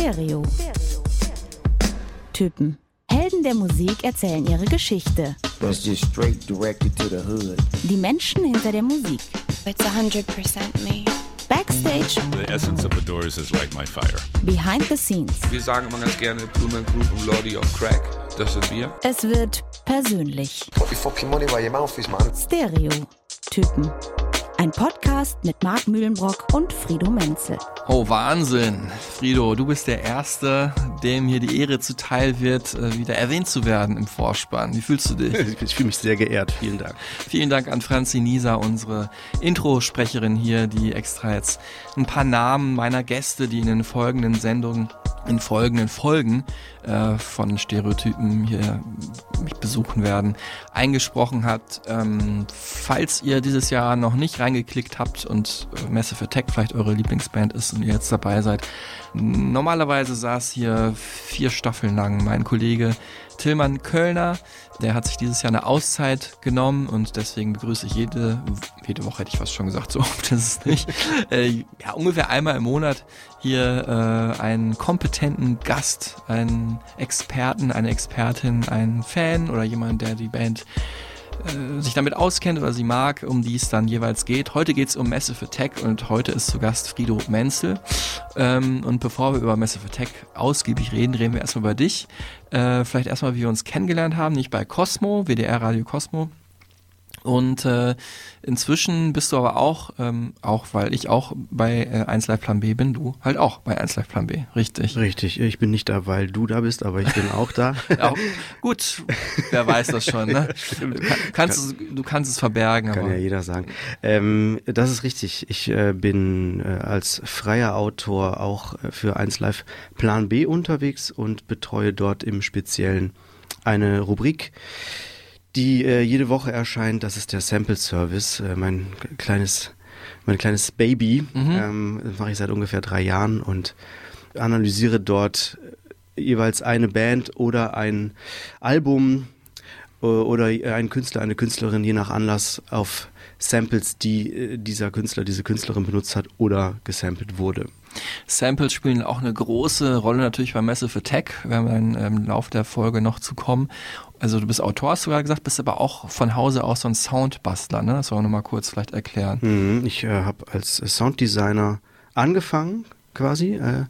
Stereo. Typen. Helden der Musik erzählen ihre Geschichte. That's just straight directed to the hood. Die Menschen hinter der Musik. It's 100% me. Backstage, The essence of the Doors is like my fire. behind the scenes. Wir sagen immer ganz gerne Blumen Group und Lordy of Crack. Das sind wir. Es wird persönlich. Put your fucking money where your mouth is, man. Stereo. Typen. Ein Podcast mit Marc Mühlenbrock und Frido Menzel. Oh, Wahnsinn. Frido, du bist der Erste, dem hier die Ehre zuteil wird, äh, wieder erwähnt zu werden im Vorspann. Wie fühlst du dich? Ich fühle mich sehr geehrt. Vielen Dank. Vielen Dank an Franzi Nisa, unsere Introsprecherin hier, die extra jetzt ein paar Namen meiner Gäste, die in den folgenden Sendungen, in folgenden Folgen äh, von Stereotypen hier mich besuchen werden, eingesprochen hat. Ähm, falls ihr dieses Jahr noch nicht reingeklickt habt und äh, Massive Attack vielleicht eure Lieblingsband ist und ihr jetzt dabei seid, normalerweise saß hier vier Staffeln lang mein Kollege Tillmann Kölner, der hat sich dieses Jahr eine Auszeit genommen und deswegen begrüße ich jede, jede Woche hätte ich was schon gesagt, so oft ist es nicht, äh, ja, ungefähr einmal im Monat hier äh, einen kompetenten Gast, einen Experten, eine Expertin, einen Fan oder jemand, der die Band äh, sich damit auskennt oder sie mag, um die es dann jeweils geht. Heute geht es um Massive Attack und heute ist zu Gast Frido Menzel. Ähm, und bevor wir über Massive Attack ausgiebig reden, reden wir erstmal über dich. Äh, vielleicht erstmal, wie wir uns kennengelernt haben, nicht bei Cosmo, WDR Radio Cosmo. Und äh, inzwischen bist du aber auch, ähm, auch weil ich auch bei äh, 1 Live Plan B bin, du halt auch bei 1 Live Plan B, richtig. Richtig, ich bin nicht da, weil du da bist, aber ich bin auch da. Ja, gut, wer weiß das schon, ne? Du, kann, kannst, es- du kannst es verbergen, Kann aber ja jeder sagen. Ähm, das ist richtig. Ich äh, bin äh, als freier Autor auch äh, für 1 Live Plan B unterwegs und betreue dort im Speziellen eine Rubrik, die äh, jede Woche erscheint. Das ist der Sample Service, äh, mein kleines, mein kleines Baby. Ähm, das mache ich seit ungefähr drei Jahren und analysiere dort äh, jeweils eine Band oder ein Album äh, oder ein Künstler, eine Künstlerin, je nach Anlass auf Samples, die äh, dieser Künstler, diese Künstlerin benutzt hat oder gesampelt wurde. Samples spielen auch eine große Rolle natürlich bei Massive Attack, werden wir dann im Laufe der Folge noch zu kommen. Also du bist Autor, hast du gerade gesagt, bist aber auch von Hause aus so ein Soundbastler, ne? Das wollen wir nochmal kurz vielleicht erklären. Mhm, Ich äh, habe als Sounddesigner angefangen, quasi, äh,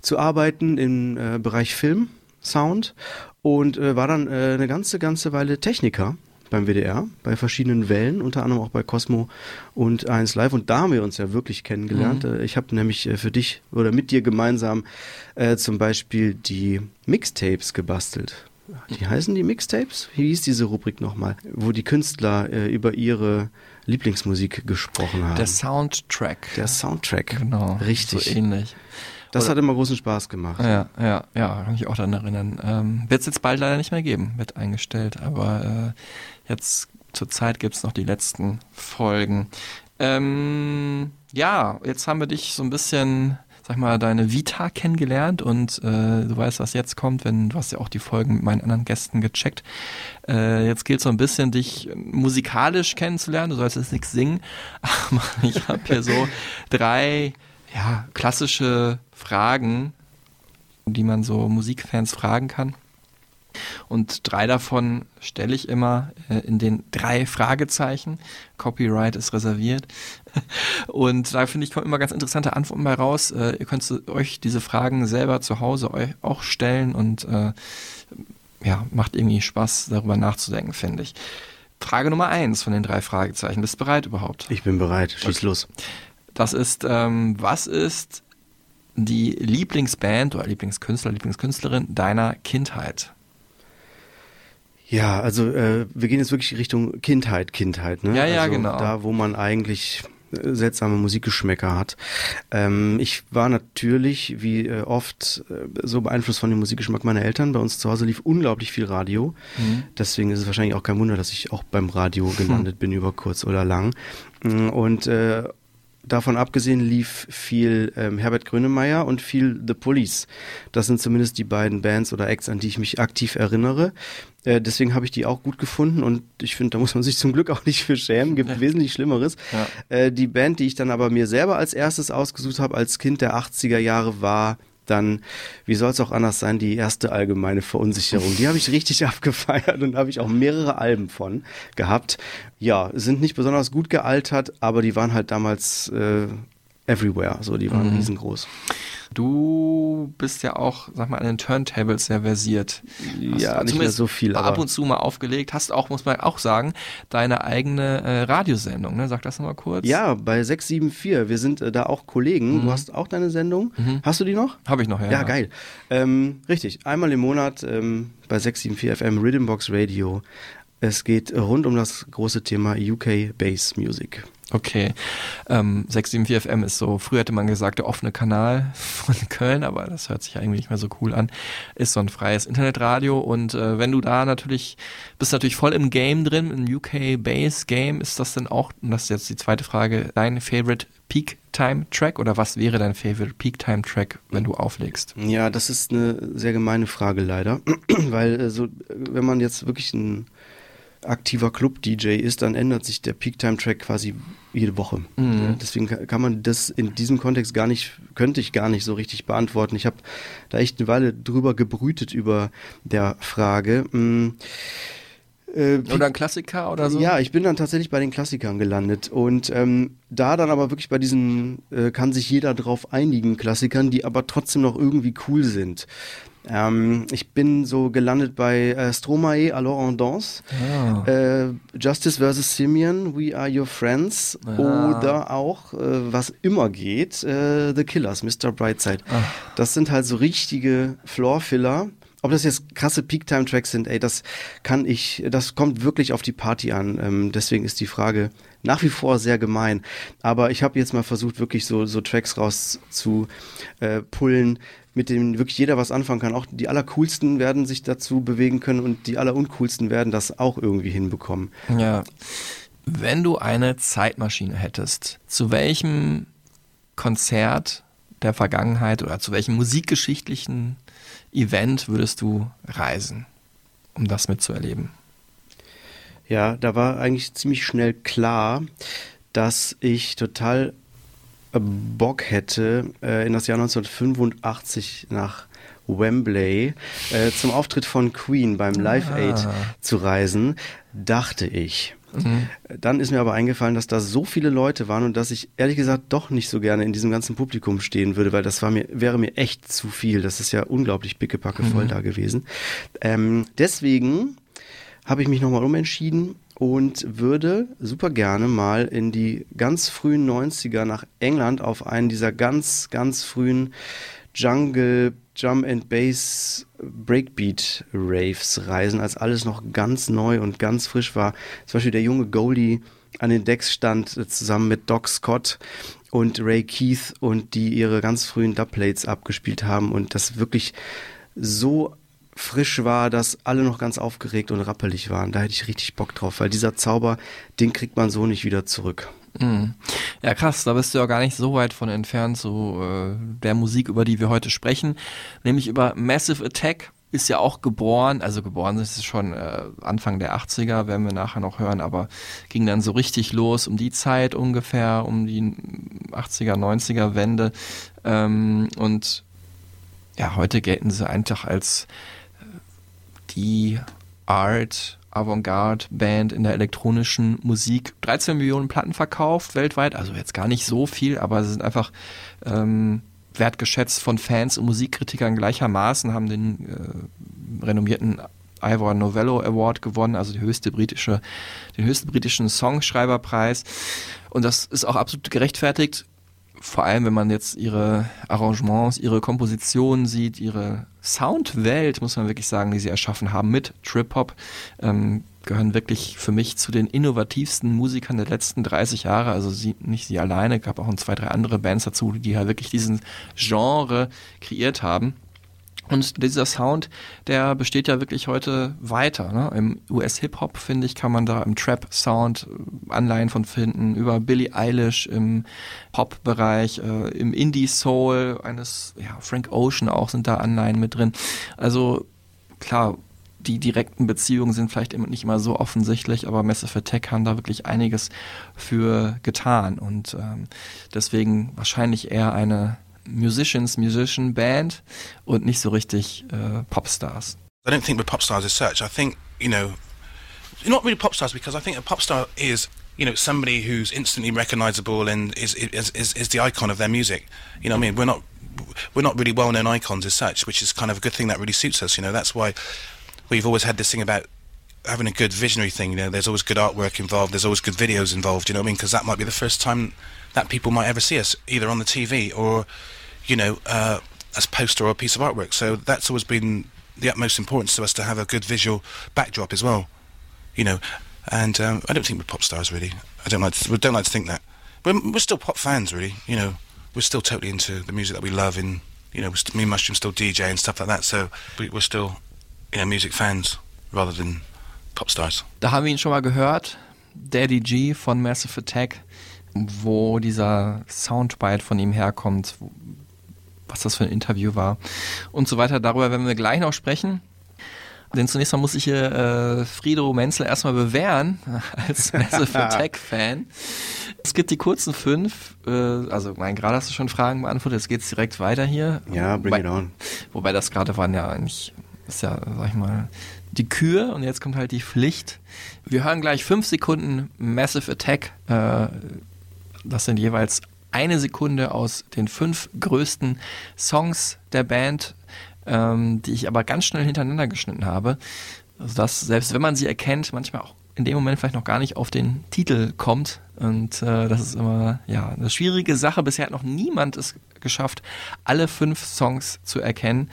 zu arbeiten im äh, Bereich Film, Sound und äh, war dann äh, eine ganze, ganze Weile Techniker beim WDR, bei verschiedenen Wellen, unter anderem auch bei Cosmo und 1 Live. Und da haben wir uns ja wirklich kennengelernt. Äh, Ich habe nämlich äh, für dich oder mit dir gemeinsam äh, zum Beispiel die Mixtapes gebastelt. Die heißen die Mixtapes? Wie hieß diese Rubrik nochmal? Wo die Künstler äh, über ihre Lieblingsmusik gesprochen haben. Der Soundtrack. Der Soundtrack. genau. Richtig. So ähnlich. Das Oder- hat immer großen Spaß gemacht. Ja, ja, ja, kann mich auch daran erinnern. Ähm, Wird es jetzt bald leider nicht mehr geben, wird eingestellt, aber äh, jetzt zur Zeit gibt es noch die letzten Folgen. Ähm, ja, jetzt haben wir dich so ein bisschen, sag mal, deine Vita kennengelernt und äh, du weißt, was jetzt kommt, wenn du hast ja auch die Folgen mit meinen anderen Gästen gecheckt. Äh, jetzt gilt so ein bisschen, dich musikalisch kennenzulernen. Du sollst jetzt nichts singen, aber ich habe hier so drei ja, klassische Fragen, die man so Musikfans fragen kann. Und drei davon stelle ich immer äh, in den drei Fragezeichen. Copyright ist reserviert. Und da finde ich, kommen immer ganz interessante Antworten bei raus. Äh, ihr könnt euch diese Fragen selber zu Hause euch auch stellen und äh, ja, macht irgendwie Spaß, darüber nachzudenken, finde ich. Frage Nummer eins von den drei Fragezeichen. Bist du bereit überhaupt? Ich bin bereit. Schieß Okay. los. Das ist, ähm, was ist die Lieblingsband oder Lieblingskünstler, Lieblingskünstlerin deiner Kindheit? Ja, also äh, wir gehen jetzt wirklich Richtung Kindheit, Kindheit. Ne? Ja, ja, also genau. Da, wo man eigentlich äh, seltsame Musikgeschmäcker hat. Ähm, ich war natürlich, wie äh, oft, äh, so beeinflusst von dem Musikgeschmack meiner Eltern. Bei uns zu Hause lief unglaublich viel Radio. Mhm. Deswegen ist es wahrscheinlich auch kein Wunder, dass ich auch beim Radio gelandet bin, über kurz oder lang. Mm, Und äh, davon abgesehen lief viel ähm, Herbert Grönemeyer und viel The Police. Das sind zumindest die beiden Bands oder Acts, an die ich mich aktiv erinnere. Äh, deswegen habe ich die auch gut gefunden und ich finde, da muss man sich zum Glück auch nicht für schämen. Gibt wesentlich Schlimmeres. Ja. Äh, die Band, die ich dann aber mir selber als erstes ausgesucht habe als Kind der 80er Jahre war dann, wie soll es auch anders sein, die erste allgemeine Verunsicherung. Die habe ich richtig abgefeiert und habe ich auch mehrere Alben von gehabt. Ja, sind nicht besonders gut gealtert, aber die waren halt damals äh, everywhere. So, die waren mhm. riesengroß. Du bist ja auch, sag mal, an den Turntables sehr versiert. Hast ja, nicht mehr so viel. Aber ab und zu mal aufgelegt. Hast auch, muss man auch sagen, deine eigene äh, Radiosendung, ne? Sag das nochmal kurz. Ja, bei 674. Wir sind äh, da auch Kollegen. Mhm. Du hast auch deine Sendung. Mhm. Hast du die noch? Habe ich noch, ja. Ja, geil. Ähm, richtig. Einmal im Monat ähm, bei 674 FM Rhythmbox Radio. Es geht rund um das große Thema UK Bass Music. Okay. Ähm, 674 FM ist so, früher hätte man gesagt, der offene Kanal von Köln, aber das hört sich eigentlich nicht mehr so cool an. Ist so ein freies Internetradio und äh, wenn du da natürlich, bist natürlich voll im Game drin, im UK Bass Game, ist das denn auch, und das ist jetzt die zweite Frage, dein Favorite Peak Time Track oder was wäre dein Favorite Peak Time Track, wenn du auflegst? Ja, das ist eine sehr gemeine Frage leider, weil äh, so, wenn man jetzt wirklich ein aktiver Club-DJ ist, dann ändert sich der Peak-Time-Track quasi jede Woche. Mhm. Deswegen kann man das in diesem Kontext gar nicht, könnte ich gar nicht so richtig beantworten. Ich habe da echt eine Weile drüber gebrütet über der Frage. Mhm. Äh, oder ein Klassiker oder so? Ja, ich bin dann tatsächlich bei den Klassikern gelandet. Und ähm, da dann aber wirklich bei diesen, äh, kann sich jeder drauf einigen Klassikern, die aber trotzdem noch irgendwie cool sind. Ähm, ich bin so gelandet bei äh, Stromae, Alors on danse, ah. äh, Justice vs. Simeon, We Are Your Friends ah. oder auch, äh, was immer geht, äh, The Killers, Mr. Brightside. Ah. Das sind halt so richtige Floor-Filler. Ob das jetzt krasse Peak-Time-Tracks sind, ey, das kann ich, das kommt wirklich auf die Party an. Ähm, deswegen ist die Frage nach wie vor sehr gemein. Aber ich habe jetzt mal versucht, wirklich so, so Tracks rauszupullen, äh, mit denen wirklich jeder was anfangen kann. Auch die allercoolsten werden sich dazu bewegen können und die alleruncoolsten werden das auch irgendwie hinbekommen. Ja. Wenn du eine Zeitmaschine hättest, zu welchem Konzert der Vergangenheit oder zu welchem musikgeschichtlichen Event würdest du reisen, um das mitzuerleben? Ja, da war eigentlich ziemlich schnell klar, dass ich total Bock hätte, äh, in das Jahr 1985 nach Wembley äh, zum Auftritt von Queen beim Live Aid ah. zu reisen, dachte ich. Mhm. Dann ist mir aber eingefallen, dass da so viele Leute waren und dass ich ehrlich gesagt doch nicht so gerne in diesem ganzen Publikum stehen würde, weil das war mir, wäre mir echt zu viel. Das ist ja unglaublich pickepacke voll mhm. da gewesen. Ähm, deswegen habe ich mich nochmal umentschieden und würde super gerne mal in die ganz frühen 90er nach England auf einen dieser ganz, ganz frühen Jungle Jump and Bass Breakbeat Raves reisen, als alles noch ganz neu und ganz frisch war. Zum Beispiel der junge Goldie an den Decks stand, äh, zusammen mit Doc Scott und Ray Keith und die ihre ganz frühen Dubplates abgespielt haben und das wirklich so frisch war, dass alle noch ganz aufgeregt und rappelig waren. Da hätte ich richtig Bock drauf, weil dieser Zauber, den kriegt man so nicht wieder zurück. Mhm. Ja, krass, da bist du ja gar nicht so weit von entfernt, so äh, der Musik, über die wir heute sprechen, nämlich über Massive Attack. Ist ja auch geboren, also geboren ist es schon äh, Anfang der 80er, werden wir nachher noch hören, aber ging dann so richtig los um die Zeit ungefähr, um die 80er, 90er Wende. Ähm, und ja, heute gelten sie einfach als Art Avantgarde Band in der elektronischen Musik. 13 Millionen Platten verkauft weltweit, also jetzt gar nicht so viel, aber sie sind einfach ähm, wertgeschätzt von Fans und Musikkritikern gleichermaßen, haben den äh, renommierten Ivor Novello Award gewonnen, also die höchste britische, den höchsten britischen Songschreiberpreis. Und das ist auch absolut gerechtfertigt vor allem wenn man jetzt ihre Arrangements, ihre Kompositionen sieht, ihre Soundwelt, muss man wirklich sagen, die sie erschaffen haben mit Trip-Hop, ähm, gehören wirklich für mich zu den innovativsten Musikern der letzten 30 Jahre. Also sie, nicht sie alleine, gab auch zwei, drei andere Bands dazu, die halt wirklich diesen Genre kreiert haben. Und dieser Sound, der besteht ja wirklich heute weiter. Ne? Im US-Hip-Hop, finde ich, kann man da im Trap-Sound Anleihen von finden, über Billie Eilish im Pop-Bereich, äh, im Indie-Soul eines, ja, Frank Ocean auch sind da Anleihen mit drin. Also klar, die direkten Beziehungen sind vielleicht nicht immer so offensichtlich, aber Massive Attack haben da wirklich einiges für getan und ähm, deswegen wahrscheinlich eher eine Musicians, Musician Band und nicht so richtig äh, Popstars. I don't think we're pop stars as such. I think, you know, not really pop stars because I think a pop star is, you know, somebody who's instantly recognizable and is, is, is, is the icon of their music. You know I mean? We're not, we're not really well known icons as such, which is kind of a good thing that really suits us. You know, that's why we've always had this thing about having a good visionary thing. You know, there's always good artwork involved. There's always good videos involved. You know what I mean? Because that might be the first time that people might ever see us, either on the TV or, you know, uh, as poster or a piece of artwork. So that's always been the utmost importance to us to have a good visual backdrop as well. You know, and um, I don't think we're pop stars really. I don't like to, we don't like to think that. We're, we're still pop fans really. You know, we're still totally into the music that we love. And you know, me and Mushroom still DJ and stuff like that. So we, we're still, you know, music fans rather than pop stars. Da haben wir ihn schon mal gehört, Daddy G von Massive Attack, wo dieser Soundbite von ihm herkommt, was das für ein Interview war und so weiter. Darüber werden wir gleich noch sprechen. Denn zunächst mal muss ich hier äh, Frido Menzel erstmal bewähren als Massive Attack-Fan. Es gibt die kurzen fünf, äh, also mein, gerade hast du schon Fragen beantwortet, jetzt geht's direkt weiter hier. Ja, bring wobei, it on. Wobei das gerade waren ja eigentlich, ist ja, sag ich mal, die Kür und jetzt kommt halt die Pflicht. Wir hören gleich fünf Sekunden Massive Attack. Äh, das sind jeweils eine Sekunde aus den fünf größten Songs der Band, ähm, die ich aber ganz schnell hintereinander geschnitten habe. Also dass selbst wenn man sie erkennt, manchmal auch in dem Moment vielleicht noch gar nicht auf den Titel kommt. Und äh, das ist immer ja eine schwierige Sache. Bisher hat noch niemand es geschafft, alle fünf Songs zu erkennen.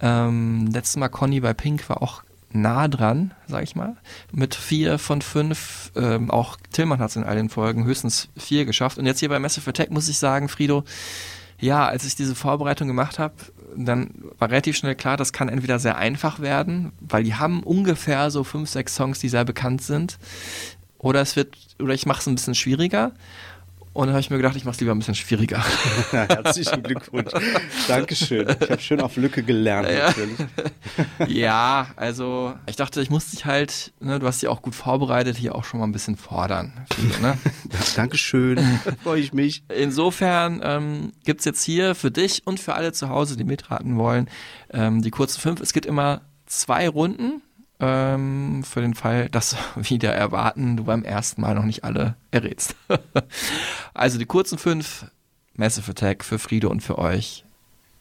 Ähm, letztes Mal Conny bei Pink war auch nah dran, sag ich mal. Mit vier von fünf, ähm, auch Tillmann hat es in all den Folgen höchstens vier geschafft. Und jetzt hier bei Massive Attack muss ich sagen, Frido, ja, als ich diese Vorbereitung gemacht habe, dann war relativ schnell klar, das kann entweder sehr einfach werden, weil die haben ungefähr so fünf, sechs Songs, die sehr bekannt sind. Oder es wird, oder ich mache es ein bisschen schwieriger. Und dann habe ich mir gedacht, ich mache es lieber ein bisschen schwieriger. Herzlichen Glückwunsch. Dankeschön. Ich habe schön auf Lücke gelernt, natürlich. ja, also ich dachte, ich muss dich halt, ne, du hast dich auch gut vorbereitet, hier auch schon mal ein bisschen fordern. Ne? Dankeschön. Freue ich mich. Insofern ähm, gibt es jetzt hier für dich und für alle zu Hause, die mitraten wollen, ähm, die kurzen fünf. Es gibt immer zwei Runden ähm, für den Fall, dass wieder erwarten, du beim ersten Mal noch nicht alle errätst. also die kurzen fünf, Massive Attack für Friede und für euch.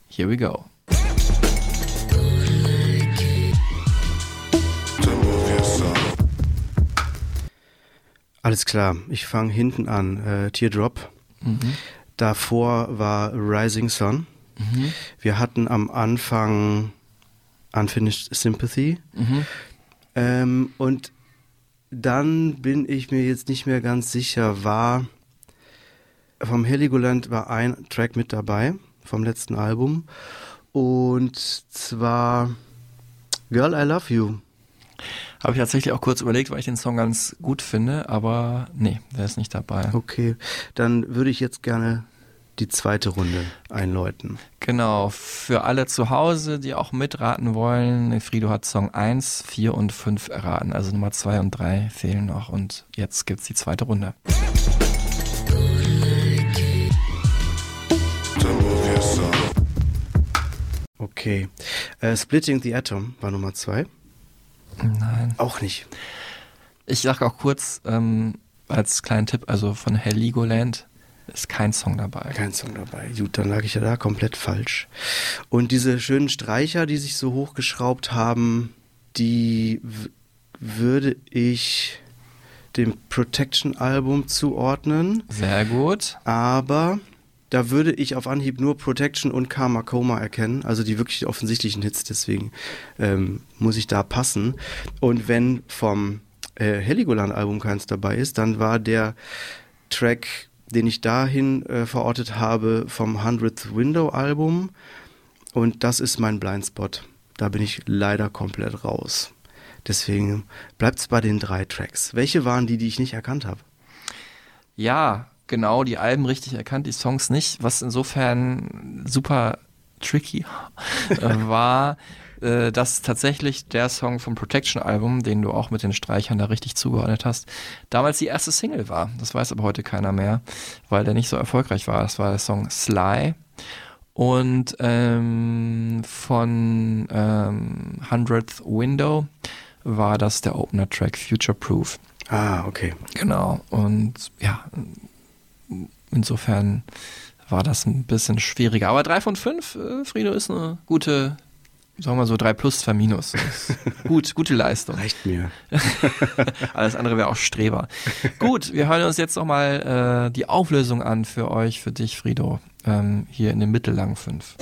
Here we go. Alles klar, ich fange hinten an. Äh, Teardrop. Mhm. Davor war Rising Sun. Mhm. Wir hatten am Anfang Unfinished Sympathy. Mhm. Ähm, und dann bin ich mir jetzt nicht mehr ganz sicher, war vom Heligoland war ein Track mit dabei vom letzten Album und zwar Girl I Love You. Habe ich tatsächlich auch kurz überlegt, weil ich den Song ganz gut finde, aber nee, der ist nicht dabei. Okay, dann würde ich jetzt gerne die zweite Runde einläuten. Genau, für alle zu Hause, die auch mitraten wollen, Frido hat Song 1, 4 und 5 erraten. Also Nummer 2 und 3 fehlen noch und jetzt gibt's die zweite Runde. Okay. Äh, Splitting the Atom war Nummer 2. Nein. Auch nicht. Ich sage auch kurz ähm, als kleinen Tipp, also von Heligoland ist kein Song dabei. Kein Song dabei. Gut, dann lag ich ja da komplett falsch. Und diese schönen Streicher, die sich so hochgeschraubt haben, die würde ich dem Protection-Album zuordnen. Sehr gut. Aber da würde ich auf Anhieb nur Protection und Karma Coma erkennen, also die wirklich offensichtlichen Hits, deswegen ähm, muss ich da passen. Und wenn vom äh, Heligoland-Album keins dabei ist, dann war der Track, den ich dahin äh, verortet habe, vom 100th Window-Album und das ist mein Blindspot. Da bin ich leider komplett raus. Deswegen bleibt es bei den drei Tracks. Welche waren die, die ich nicht erkannt habe? Ja, genau, die Alben richtig erkannt, die Songs nicht, was insofern super tricky war, äh, dass tatsächlich der Song vom Protection Album, den du auch mit den Streichern da richtig zugeordnet hast, damals die erste Single war. Das weiß aber heute keiner mehr, weil der nicht so erfolgreich war. Das war der Song Sly. Und ähm, von ähm, 100th Window war das der Opener-Track Future Proof. Ah, okay. Genau. Und ja, insofern war das ein bisschen schwieriger. Aber drei von fünf, äh, Frido, ist eine gute, sagen wir so, 3 plus, 2 minus. Gut, gute Leistung. Reicht mir. Alles andere wäre auch Streber. Gut, wir hören uns jetzt nochmal äh, die Auflösung an für euch, für dich, Frido, ähm, hier in den mittellangen 5.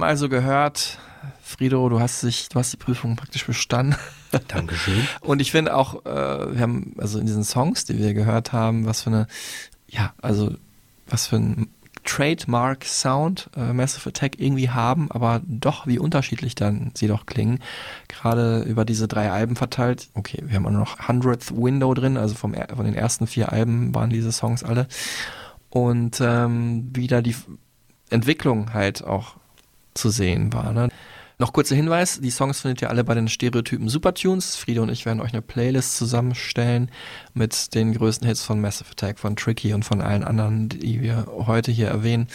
haben also gehört, Frido, du hast sich, du hast die Prüfung praktisch bestanden. Dankeschön. Und ich finde auch, äh, wir haben also in diesen Songs, die wir gehört haben, was für eine, ja, also was für ein Trademark-Sound äh, Massive Attack irgendwie haben, aber doch wie unterschiedlich dann sie doch klingen. Gerade über diese drei Alben verteilt. Okay, wir haben auch noch 100th Window drin, also vom, von den ersten vier Alben waren diese Songs alle. Und ähm, wieder die Entwicklung halt auch zu sehen war. Ne? Noch kurzer Hinweis, die Songs findet ihr alle bei den Stereotypen Supertunes. Friede und ich werden euch eine Playlist zusammenstellen mit den größten Hits von Massive Attack, von Tricky und von allen anderen, die wir heute hier erwähnen.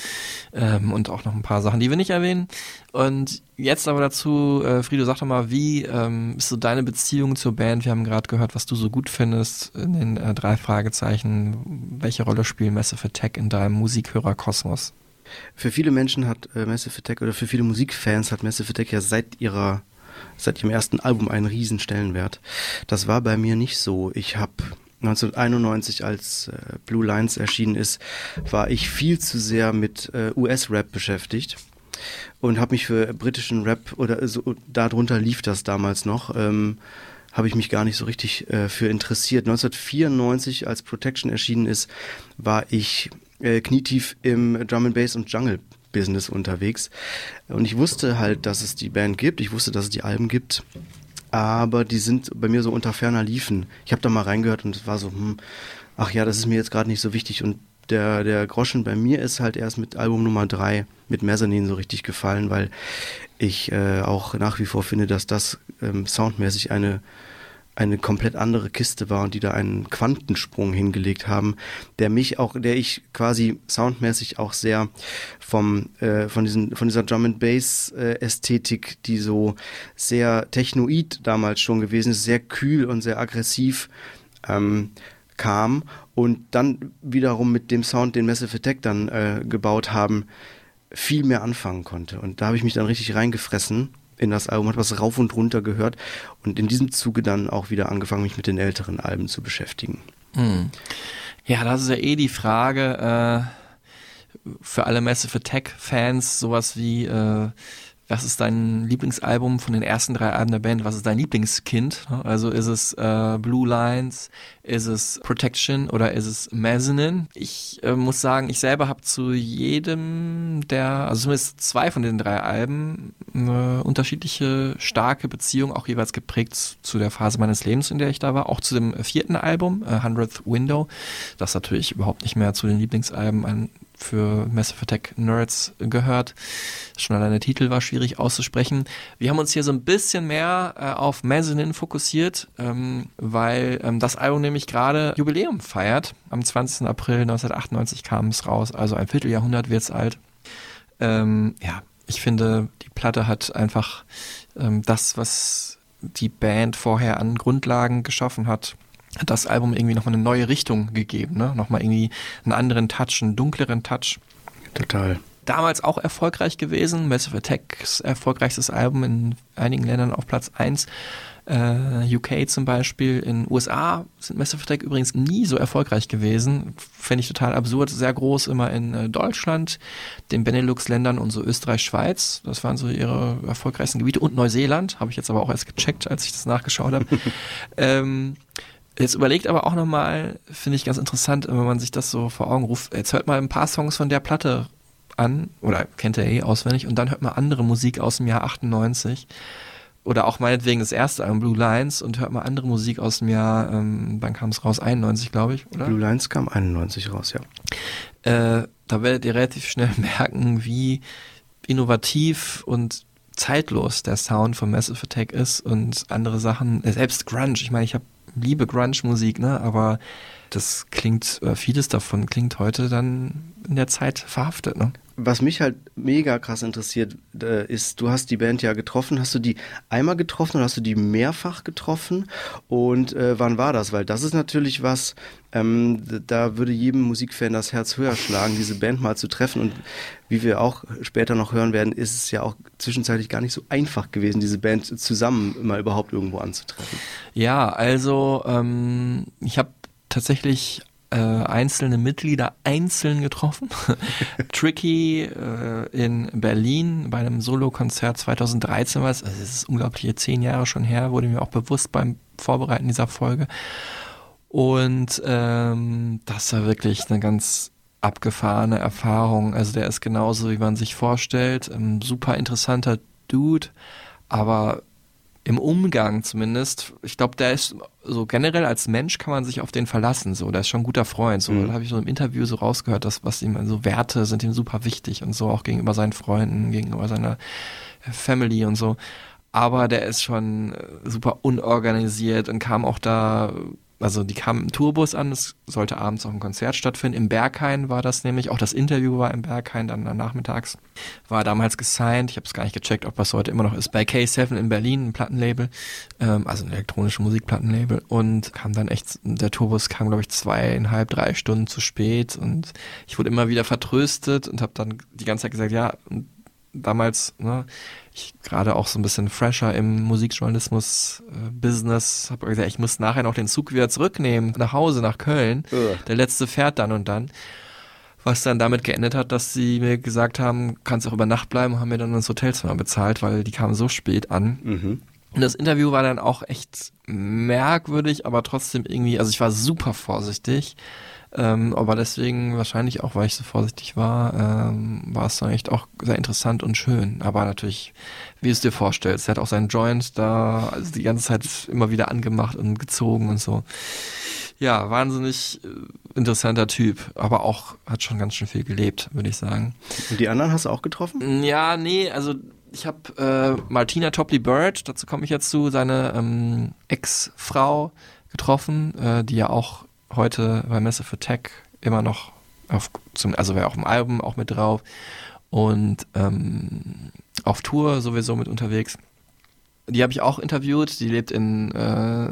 Ähm, und auch noch ein paar Sachen, die wir nicht erwähnen. Und jetzt aber dazu, äh, Friede, sag doch mal, wie ähm, ist so deine Beziehung zur Band? Wir haben gerade gehört, was du so gut findest in den äh, drei Fragezeichen. Welche Rolle spielt Massive Attack in deinem Musikhörerkosmos? Für viele Menschen hat äh, Massive Attack oder für viele Musikfans hat Massive Attack ja seit ihrer seit ihrem ersten Album einen riesen Stellenwert. Das war bei mir nicht so. Ich habe 1991, als äh, Blue Lines erschienen ist, war ich viel zu sehr mit äh, US-Rap beschäftigt und habe mich für britischen Rap oder so darunter lief das damals noch. Ähm, habe ich mich gar nicht so richtig äh, für interessiert. 1994, als Protection erschienen ist, war ich äh, knietief im Drum and Bass und Jungle Business unterwegs und ich wusste halt, dass es die Band gibt. Ich wusste, dass es die Alben gibt, aber die sind bei mir so unter ferner liefen. Ich habe da mal reingehört und es war so, hm, ach ja, das ist mir jetzt gerade nicht so wichtig und der, der Groschen bei mir ist halt erst mit Album Nummer drei mit Mezzanine so richtig gefallen, weil ich äh, auch nach wie vor finde, dass das ähm, soundmäßig eine eine komplett andere Kiste war und die da einen Quantensprung hingelegt haben, der mich auch, der ich quasi soundmäßig auch sehr vom äh, von diesen von dieser Drum and Bass äh, Ästhetik, die so sehr technoid damals schon gewesen ist, sehr kühl und sehr aggressiv ähm, kam und dann wiederum mit dem Sound, den Massive Attack dann äh, gebaut haben, viel mehr anfangen konnte. Und da habe ich mich dann richtig reingefressen in das Album, hat was rauf und runter gehört und in diesem Zuge dann auch wieder angefangen, mich mit den älteren Alben zu beschäftigen. Hm. Ja, das ist ja eh die Frage äh, für alle Massive Attack-Fans, sowas wie, äh, was ist dein Lieblingsalbum von den ersten drei Alben der Band? Was ist dein Lieblingskind? Also ist es äh, Blue Lines, ist es Protection oder ist es Mezzanine? Ich äh, muss sagen, ich selber habe zu jedem der, also zumindest zwei von den drei Alben, eine unterschiedliche starke Beziehung, auch jeweils geprägt zu der Phase meines Lebens, in der ich da war. Auch zu dem vierten Album, äh, 100th Window, das natürlich überhaupt nicht mehr zu den Lieblingsalben für Massive Attack Nerds gehört. Schon allein der Titel war schwierig auszusprechen. Wir haben uns hier so ein bisschen mehr äh, auf Mezzanine fokussiert, ähm, weil ähm, das Album nämlich gerade Jubiläum feiert. Am 20. April 1998 kam es raus, also ein Vierteljahrhundert wird es alt. Ähm, ja, ich finde, die Platte hat einfach ähm, das, was die Band vorher an Grundlagen geschaffen hat, hat das Album irgendwie nochmal eine neue Richtung gegeben, ne? Nochmal irgendwie einen anderen Touch, einen dunkleren Touch. Total. Damals auch erfolgreich gewesen. Massive Attacks erfolgreichstes Album in einigen Ländern auf Platz 1. Äh, UK zum Beispiel. In USA sind Massive Attack übrigens nie so erfolgreich gewesen. Fände ich total absurd. Sehr groß immer in äh, Deutschland, den Benelux-Ländern und so Österreich, Schweiz. Das waren so ihre erfolgreichsten Gebiete. Und Neuseeland. Habe ich jetzt aber auch erst gecheckt, als ich das nachgeschaut habe. ähm, Jetzt überlegt aber auch nochmal, finde ich ganz interessant, wenn man sich das so vor Augen ruft. Jetzt hört mal ein paar Songs von der Platte an, oder kennt ihr eh auswendig, und dann hört mal andere Musik aus dem Jahr 98. Oder auch meinetwegen das erste Album Blue Lines und hört mal andere Musik aus dem Jahr, ähm, wann kam es raus? 91, glaube ich, oder? Blue Lines kam 91 raus, ja. Äh, da werdet ihr relativ schnell merken, wie innovativ und zeitlos der Sound von Massive Attack ist und andere Sachen, äh, selbst Grunge. Ich meine, ich habe liebe Grunge-Musik, ne? Aber das klingt, vieles davon klingt heute dann in der Zeit verhaftet, ne? Was mich halt mega krass interessiert, äh, ist, du hast die Band ja getroffen. Hast du die einmal getroffen oder hast du die mehrfach getroffen? Und äh, wann war das? Weil das ist natürlich was, ähm, da würde jedem Musikfan das Herz höher schlagen, diese Band mal zu treffen. Und wie wir auch später noch hören werden, ist es ja auch zwischenzeitlich gar nicht so einfach gewesen, diese Band zusammen mal überhaupt irgendwo anzutreffen. Ja, also ähm, ich habe tatsächlich äh, einzelne Mitglieder einzeln getroffen. Tricky äh, in Berlin bei einem Solokonzert 2013 war es. Also es ist unglaubliche zehn Jahre schon her, wurde mir auch bewusst beim Vorbereiten dieser Folge. Und ähm, das war wirklich eine ganz abgefahrene Erfahrung. Also der ist genauso, wie man sich vorstellt. Ein super interessanter Dude, aber im Umgang zumindest, ich glaube, der ist so generell als Mensch kann man sich auf den verlassen, so, der ist schon ein guter Freund, so, Mhm. da habe ich so im Interview so rausgehört, dass was ihm, so Werte sind ihm super wichtig und so, auch gegenüber seinen Freunden, gegenüber seiner Family und so, aber der ist schon äh, super unorganisiert und kam auch da, also die kamen im Tourbus an, es sollte abends auch ein Konzert stattfinden, im Berghain war das nämlich, auch das Interview war im Berghain, dann nachmittags, war damals gesigned, ich habe es gar nicht gecheckt, ob das heute immer noch ist, bei K7 in Berlin, ein Plattenlabel, ähm, also ein elektronische Musikplattenlabel. Und kam dann echt, der Tourbus kam glaube ich zweieinhalb, drei Stunden zu spät. Und ich wurde immer wieder vertröstet und habe dann die ganze Zeit gesagt, ja, damals, ne, ich gerade auch so ein bisschen fresher im Musikjournalismus-Business, habe gesagt, ich muss nachher noch den Zug wieder zurücknehmen, nach Hause, nach Köln. Ugh. Der letzte fährt dann und dann. Was dann damit geendet hat, dass sie mir gesagt haben, kannst auch über Nacht bleiben, haben mir dann das Hotelzimmer bezahlt, weil die kamen so spät an. Mhm. Und das Interview war dann auch echt merkwürdig, aber trotzdem irgendwie, also ich war super vorsichtig. Ähm, aber deswegen, wahrscheinlich auch, weil ich so vorsichtig war, ähm, war es dann echt auch sehr interessant und schön. Aber natürlich, wie du es dir vorstellst, er hat auch seinen Joint da also die ganze Zeit immer wieder angemacht und gezogen und so. Ja, wahnsinnig äh, interessanter Typ, aber auch hat schon ganz schön viel gelebt, würde ich sagen. Und die anderen hast du auch getroffen? Ja, nee, also ich habe äh, Martina Topley Bird, dazu komme ich jetzt zu, seine ähm, Ex-Frau getroffen, äh, die ja auch heute bei Massive Attack immer noch auf, zum, also wäre auch im Album auch mit drauf. Und ähm, auf Tour sowieso mit unterwegs. Die habe ich auch interviewt, die lebt in, äh,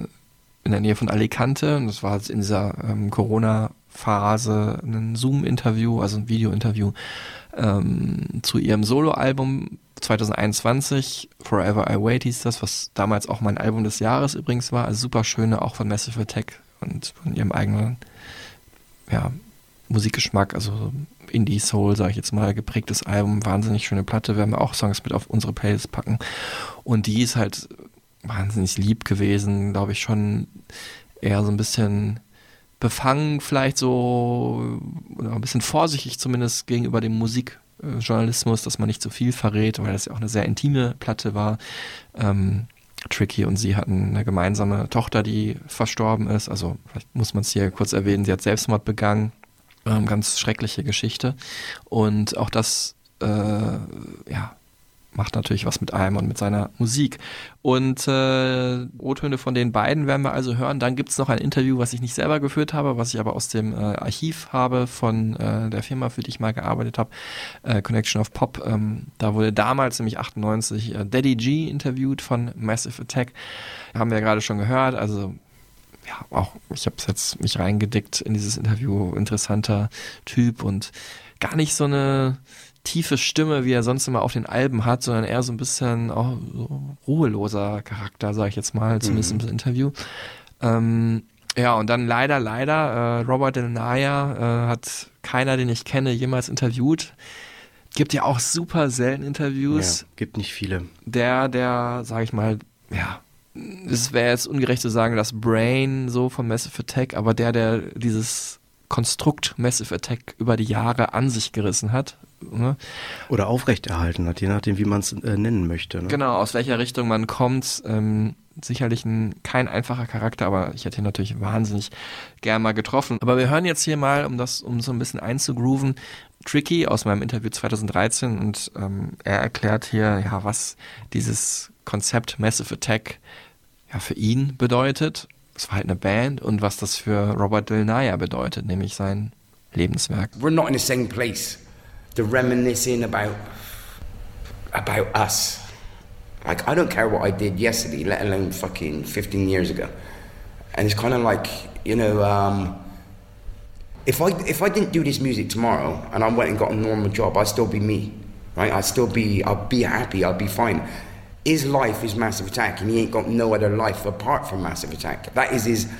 in der Nähe von Alicante. Und das war in dieser ähm, Corona-Phase ein Zoom-Interview, also ein Video-Interview ähm, zu ihrem Soloalbum 2021, Forever I Wait hieß das, was damals auch mein Album des Jahres übrigens war, also super schöne, auch von Massive Attack und von ihrem eigenen, ja, Musikgeschmack, also Indie Soul, sage ich jetzt mal, geprägtes Album, wahnsinnig schöne Platte, werden wir auch Songs mit auf unsere Playlist packen. Und die ist halt wahnsinnig lieb gewesen, glaube ich, schon eher so ein bisschen befangen, vielleicht so, oder ein bisschen vorsichtig zumindest gegenüber dem Musikjournalismus, dass man nicht zu viel verrät, weil das ja auch eine sehr intime Platte war. Ähm, Tricky und sie hatten eine gemeinsame Tochter, die verstorben ist. Also vielleicht muss man es hier kurz erwähnen, sie hat Selbstmord begangen. Ähm, ganz schreckliche Geschichte. Und auch das, äh, ja, macht natürlich was mit einem und mit seiner Musik. Und äh, O-Töne von den beiden werden wir also hören. Dann gibt es noch ein Interview, was ich nicht selber geführt habe, was ich aber aus dem äh, Archiv habe von äh, der Firma, für die ich mal gearbeitet habe, äh, Connection of Pop. Ähm, da wurde damals, nämlich 98, äh, Daddy G interviewt von Massive Attack. Haben wir ja gerade schon gehört. Also ja, auch ich habe jetzt mich reingedickt in dieses Interview. Interessanter Typ und gar nicht so eine tiefe Stimme, wie er sonst immer auf den Alben hat, sondern eher so ein bisschen auch so ruheloser Charakter, sage ich jetzt mal, zumindest Mhm. im Interview. Ähm, ja, und dann leider, leider, äh, Robert Del Naya äh, hat keiner, den ich kenne, jemals interviewt. Gibt ja auch super selten Interviews Ja, gibt nicht viele. der, der, sag ich mal, ja, es wäre jetzt ungerecht zu sagen, das Brain so von Massive Attack, aber der, der dieses Konstrukt Massive Attack über die Jahre an sich gerissen hat. Ne? Oder aufrechterhalten hat, je nachdem, wie man es äh, nennen möchte. Ne? Genau, aus welcher Richtung man kommt. Ähm, sicherlich ein, kein einfacher Charakter, aber ich hätte ihn natürlich wahnsinnig gern mal getroffen. Aber wir hören jetzt hier mal, um das, um so ein bisschen einzugrooven, Tricky aus meinem Interview 2013 und ähm, er erklärt hier, ja, was dieses Konzept Massive Attack ja für ihn bedeutet. Es war halt eine Band und was das für Robert Del Naya bedeutet, nämlich sein Lebenswerk. We're not in the same place. The reminiscing about about us. Like I don't care what I did yesterday, let alone fucking 15 years ago. And it's kind of like you know, um, if I if I didn't do this music tomorrow and I went and got a normal job, I'd still be me, right? I'd still be I'd be happy, I'd be fine. His life is Massive Attack, and he ain't got no other life apart from Massive Attack. That is his.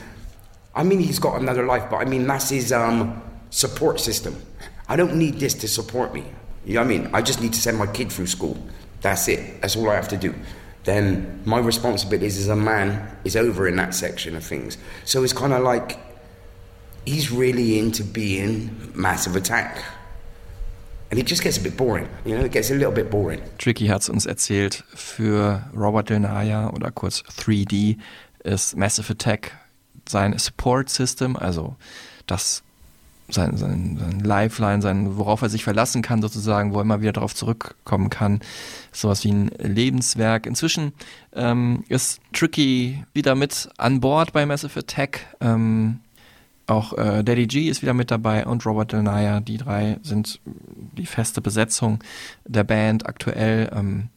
I mean, he's got another life, but I mean that's his um, support system. I don't need this to support me. You know what I mean? I just need to send my kid through school. That's it. That's all I have to do. Then my responsibilities as a man is over in that section of things. So it's kind of like he's really into being massive attack. And it just gets a bit boring. You know, it gets a little bit boring. Tricky hat es uns erzählt, für Robert Del Naya oder kurz 3D ist Massive Attack sein Support System, also das sein, sein, sein Lifeline, sein, worauf er sich verlassen kann, sozusagen, wo er immer wieder darauf zurückkommen kann. Sowas wie ein Lebenswerk. Inzwischen ähm, ist Tricky wieder mit an Bord bei Massive Attack. Ähm, auch äh, Daddy G ist wieder mit dabei und Robert Del Naya. Die drei sind die feste Besetzung der Band aktuell. Ähm,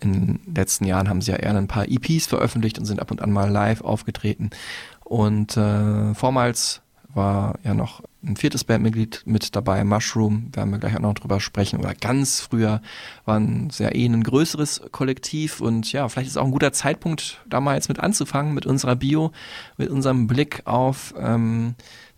in den letzten Jahren haben sie ja eher ein paar EPs veröffentlicht und sind ab und an mal live aufgetreten. Und äh, vormals war ja noch ein viertes Bandmitglied mit dabei, Mushroom, werden wir gleich auch noch drüber sprechen. Oder ganz früher war ein sehr eh ein größeres Kollektiv und ja, vielleicht ist auch ein guter Zeitpunkt, da mal jetzt mit anzufangen, mit unserer Bio, mit unserem Blick auf ähm,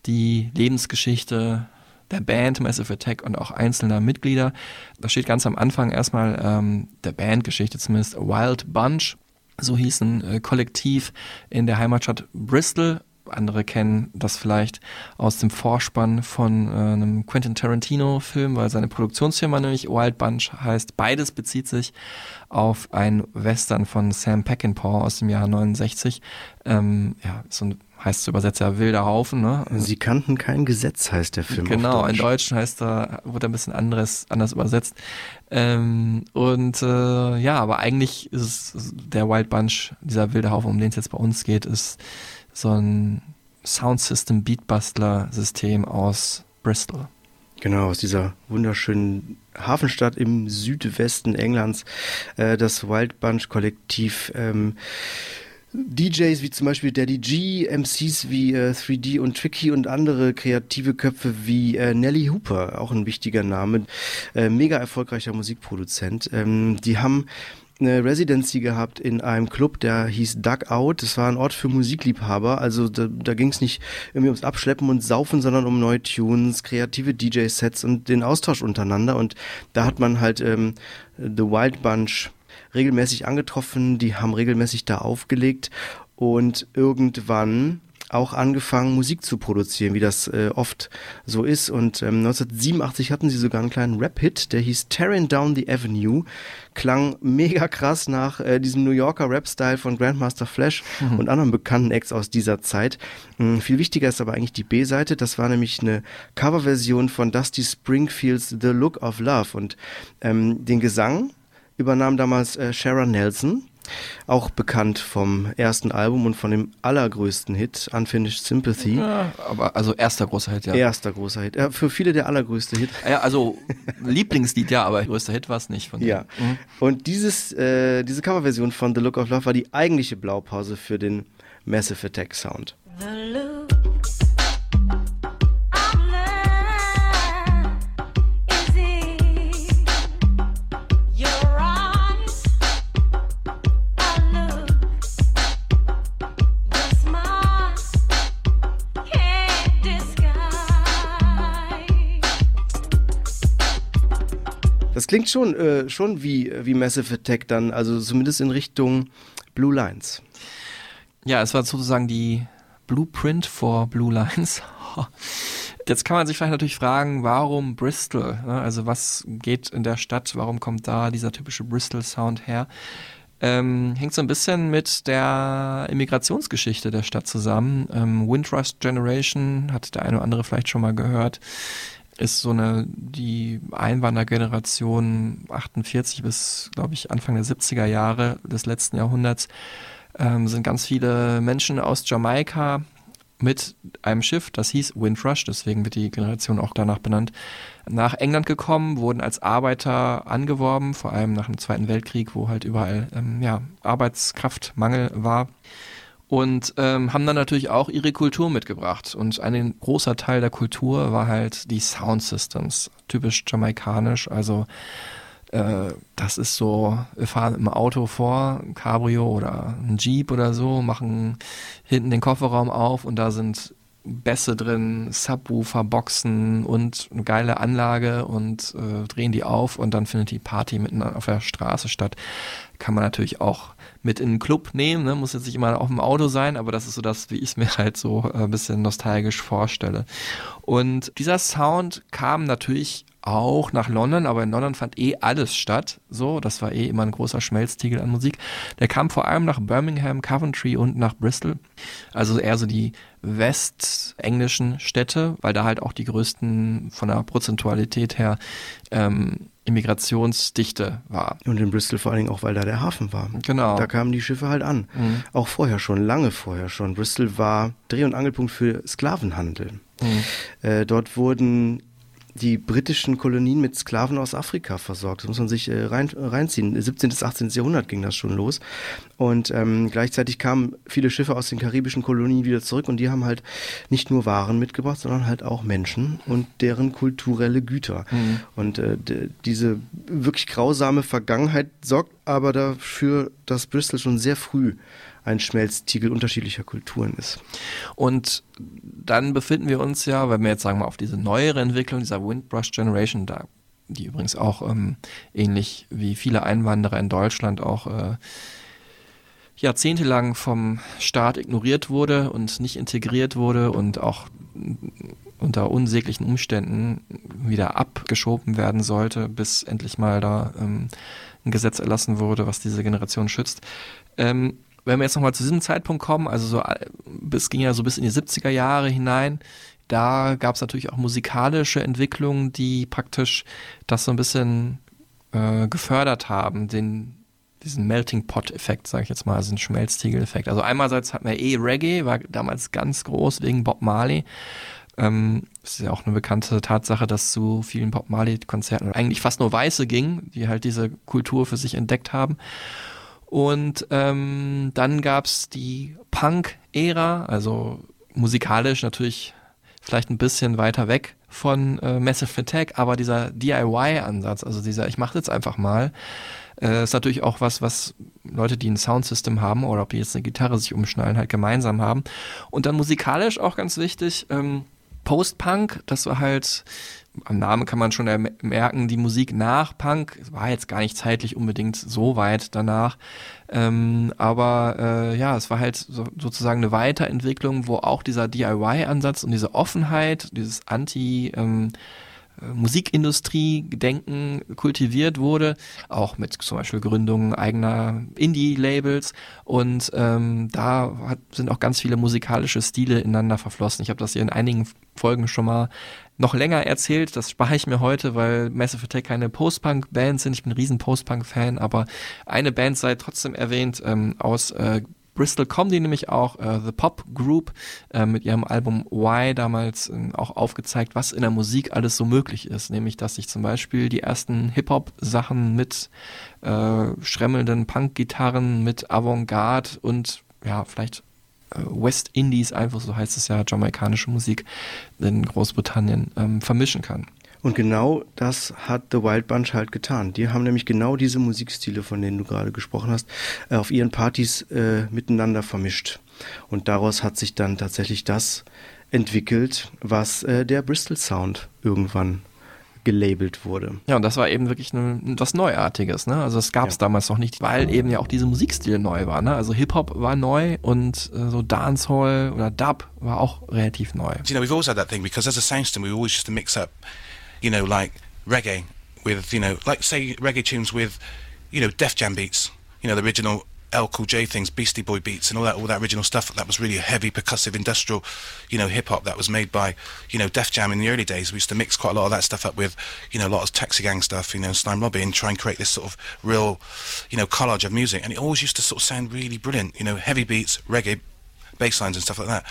die Lebensgeschichte der Band Massive Attack und auch einzelner Mitglieder. Da steht ganz am Anfang erstmal ähm, der Bandgeschichte zumindest A Wild Bunch. So hieß ein äh, Kollektiv in der Heimatstadt Bristol. Andere kennen das vielleicht aus dem Vorspann von äh, einem Quentin Tarantino-Film, weil seine Produktionsfirma nämlich Wild Bunch heißt. Beides bezieht sich auf ein Western von Sam Peckinpah aus dem Jahr 69. Ähm, ja, so ein heißt zu übersetzt ja wilder Haufen. Ne? Sie kannten kein Gesetz, heißt der Film. Genau, auf in Deutsch. Deutschen heißt er, wurde ein bisschen anderes, anders übersetzt. Ähm, und äh, ja, aber eigentlich ist es der Wild Bunch, dieser wilde Haufen, um den es jetzt bei uns geht, ist so ein Soundsystem Beatbustler System aus Bristol. Genau, aus dieser wunderschönen Hafenstadt im Südwesten Englands, äh, das Wild Bunch Kollektiv. Ähm, DJs wie zum Beispiel Daddy G, MCs wie äh, 3D und Tricky und andere kreative Köpfe wie äh, Nelly Hooper, auch ein wichtiger Name, äh, mega erfolgreicher Musikproduzent. Ähm, die haben eine Residency gehabt in einem Club, der hieß Dugout. Das war ein Ort für Musikliebhaber. Also da, da ging es nicht irgendwie ums Abschleppen und Saufen, sondern um neue Tunes, kreative DJ-Sets und den Austausch untereinander. Und da hat man halt ähm, The Wild Bunch regelmäßig angetroffen. Die haben regelmäßig da aufgelegt und irgendwann auch angefangen, Musik zu produzieren, wie das äh, oft so ist. Und ähm, 1987 hatten sie sogar einen kleinen Rap-Hit, der hieß Tearing Down the Avenue. Klang mega krass nach äh, diesem New Yorker Rap-Style von Grandmaster Flash Mhm. und anderen bekannten Acts aus dieser Zeit. Ähm, viel wichtiger ist aber eigentlich die B-Seite. Das war nämlich eine Coverversion von Dusty Springfields The Look of Love. Und ähm, den Gesang übernahm damals äh, Sharon Nelson auch bekannt vom ersten Album und von dem allergrößten Hit, Unfinished Sympathy. Ja, aber also erster großer Hit, ja. Erster großer Hit. Ja, für viele der allergrößte Hit. Ja, also Lieblingslied, ja, aber größter Hit war es nicht von Ja. Mhm. Und dieses, äh, diese Coverversion von The Look of Love war die eigentliche Blaupause für den Massive Attack Sound. The look Das klingt schon, äh, schon wie, wie Massive Attack dann, also zumindest in Richtung Blue Lines. Ja, es war sozusagen die Blueprint for Blue Lines. Jetzt kann man sich vielleicht natürlich fragen, warum Bristol? ne? Also was geht in der Stadt? Warum kommt da dieser typische Bristol-Sound her? Ähm, hängt so ein bisschen mit der Immigrationsgeschichte der Stadt zusammen. Ähm, Windrush Generation hat der eine oder andere vielleicht schon mal gehört. Ist so eine, die Einwandergeneration 48 bis, glaube ich, Anfang der 70er Jahre des letzten Jahrhunderts ähm, sind ganz viele Menschen aus Jamaika mit einem Schiff, das hieß Windrush, deswegen wird die Generation auch danach benannt, nach England gekommen, wurden als Arbeiter angeworben, vor allem nach dem Zweiten Weltkrieg, wo halt überall ähm, ja, Arbeitskraftmangel war. Und ähm, haben dann natürlich auch ihre Kultur mitgebracht. Und ein großer Teil der Kultur war halt die Sound Systems, typisch jamaikanisch, also äh, das ist so, wir fahren im Auto vor, ein Cabrio oder ein Jeep oder so, machen hinten den Kofferraum auf und da sind Bässe drin, Subwoofer, Boxen und eine geile Anlage und äh, drehen die auf und dann findet die Party mitten auf der Straße statt. Kann man natürlich auch mit in den Club nehmen, ne? muss jetzt nicht immer auf dem Auto sein, aber das ist so das, wie ich es mir halt so äh, ein bisschen nostalgisch vorstelle. Und dieser Sound kam natürlich auch nach London, aber in London fand eh alles statt. So, das war eh immer ein großer Schmelztiegel an Musik. Der kam vor allem nach Birmingham, Coventry und nach Bristol. Also eher so die westenglischen Städte, weil da halt auch die größten von der Prozentualität her ähm, Immigrationsdichte war. Und in Bristol vor allen Dingen auch, weil da der Hafen war. Genau. Da kamen die Schiffe halt an. Mhm. Auch vorher schon, lange vorher schon. Bristol war Dreh- und Angelpunkt für Sklavenhandel. Mhm. Äh, dort wurden die britischen Kolonien mit Sklaven aus Afrika versorgt. Das muss man sich äh, rein, reinziehen. 17. bis 18. Jahrhundert ging das schon los. Und ähm, gleichzeitig kamen viele Schiffe aus den karibischen Kolonien wieder zurück und die haben halt nicht nur Waren mitgebracht, sondern halt auch Menschen und deren kulturelle Güter. Mhm. Und äh, diese wirklich grausame Vergangenheit sorgt aber dafür, dass Bristol schon sehr früh ein Schmelztiegel unterschiedlicher Kulturen ist. Und dann befinden wir uns ja, wenn wir jetzt sagen wir auf diese neuere Entwicklung dieser Windrush Generation, da die übrigens auch ähm, ähnlich wie viele Einwanderer in Deutschland auch äh, jahrzehntelang vom Staat ignoriert wurde und nicht integriert wurde und auch unter unsäglichen Umständen wieder abgeschoben werden sollte, bis endlich mal da ähm, ein Gesetz erlassen wurde, was diese Generation schützt. Ähm, wenn wir jetzt nochmal zu diesem Zeitpunkt kommen, also so äh, bis ging ja so bis in die 70er Jahre hinein, da gab es natürlich auch musikalische Entwicklungen, die praktisch das so ein bisschen äh, gefördert haben, den diesen Melting Pot Effekt, sage ich jetzt mal, also einen Schmelztiegel-Effekt. Also einerseits hatten wir eh Reggae, war damals ganz groß wegen Bob Marley. Ähm, es ist ja auch eine bekannte Tatsache, dass zu vielen Bob Marley-Konzerten eigentlich fast nur Weiße gingen, die halt diese Kultur für sich entdeckt haben. Und ähm, dann gab's die Punk-Ära, also musikalisch natürlich vielleicht ein bisschen weiter weg von äh, Massive Attack, aber dieser DIY-Ansatz, also dieser, ich mache jetzt einfach mal, Äh, ist natürlich auch was, was Leute, die ein Soundsystem haben oder ob die jetzt eine Gitarre sich umschnallen, halt gemeinsam haben. Und dann musikalisch auch ganz wichtig, ähm, Post-Punk, das war halt, am Namen kann man schon merken, die Musik nach Punk war jetzt gar nicht zeitlich unbedingt so weit danach. Ähm, aber äh, ja, es war halt so, sozusagen eine Weiterentwicklung, wo auch dieser DIY-Ansatz und diese Offenheit, dieses Anti- ähm, äh, Musikindustrie-Gedenken kultiviert wurde, auch mit zum Beispiel Gründung eigener Indie-Labels und ähm, da hat, sind auch ganz viele musikalische Stile ineinander verflossen. Ich habe das hier in einigen Folgen schon mal noch länger erzählt, das spare ich mir heute, weil Massive Attack keine Post-Punk-Band sind. Ich bin ein riesen Post-Punk-Fan, aber eine Band sei trotzdem erwähnt ähm, aus äh, Bristol die nämlich auch, äh, The Pop Group, äh, mit ihrem Album Why damals äh, auch aufgezeigt, was in der Musik alles so möglich ist. Nämlich, dass sich zum Beispiel die ersten Hip-Hop-Sachen mit äh, schremmelnden Punk-Gitarren, mit Avantgarde und ja, vielleicht äh, West Indies, einfach so heißt es ja, jamaikanische Musik in Großbritannien ähm, vermischen kann. Und genau das hat The Wild Bunch halt getan. Die haben nämlich genau diese Musikstile, von denen du gerade gesprochen hast, äh, auf ihren Partys äh, miteinander vermischt. Und daraus hat sich dann tatsächlich das entwickelt, was äh, der Bristol Sound irgendwann gelabelt wurde. Ja, und das war eben wirklich ne, was Neuartiges, ne? Also das gab es Ja. damals noch nicht, weil eben ja auch diese Musikstile neu war, ne? Also Hip-Hop war neu und äh, so Dancehall oder Dub war auch relativ neu. you know, we've always had that thing because as a sound system, we always used to mix up, you know, like reggae with, you know, like say reggae tunes with, you know, Def Jam beats, you know, the original L Cool J things, Beastie Boy beats, and all that, all that original stuff. That was really heavy, percussive, industrial, you know, hip hop that was made by, you know, Def Jam in the early days. We used to mix quite a lot of that stuff up with, you know, a lot of Taxi Gang stuff, you know, Slime Robbie, and try and create this sort of real, you know, collage of music. And it always used to sort of sound really brilliant, you know, heavy beats, reggae, bass lines, and stuff like that.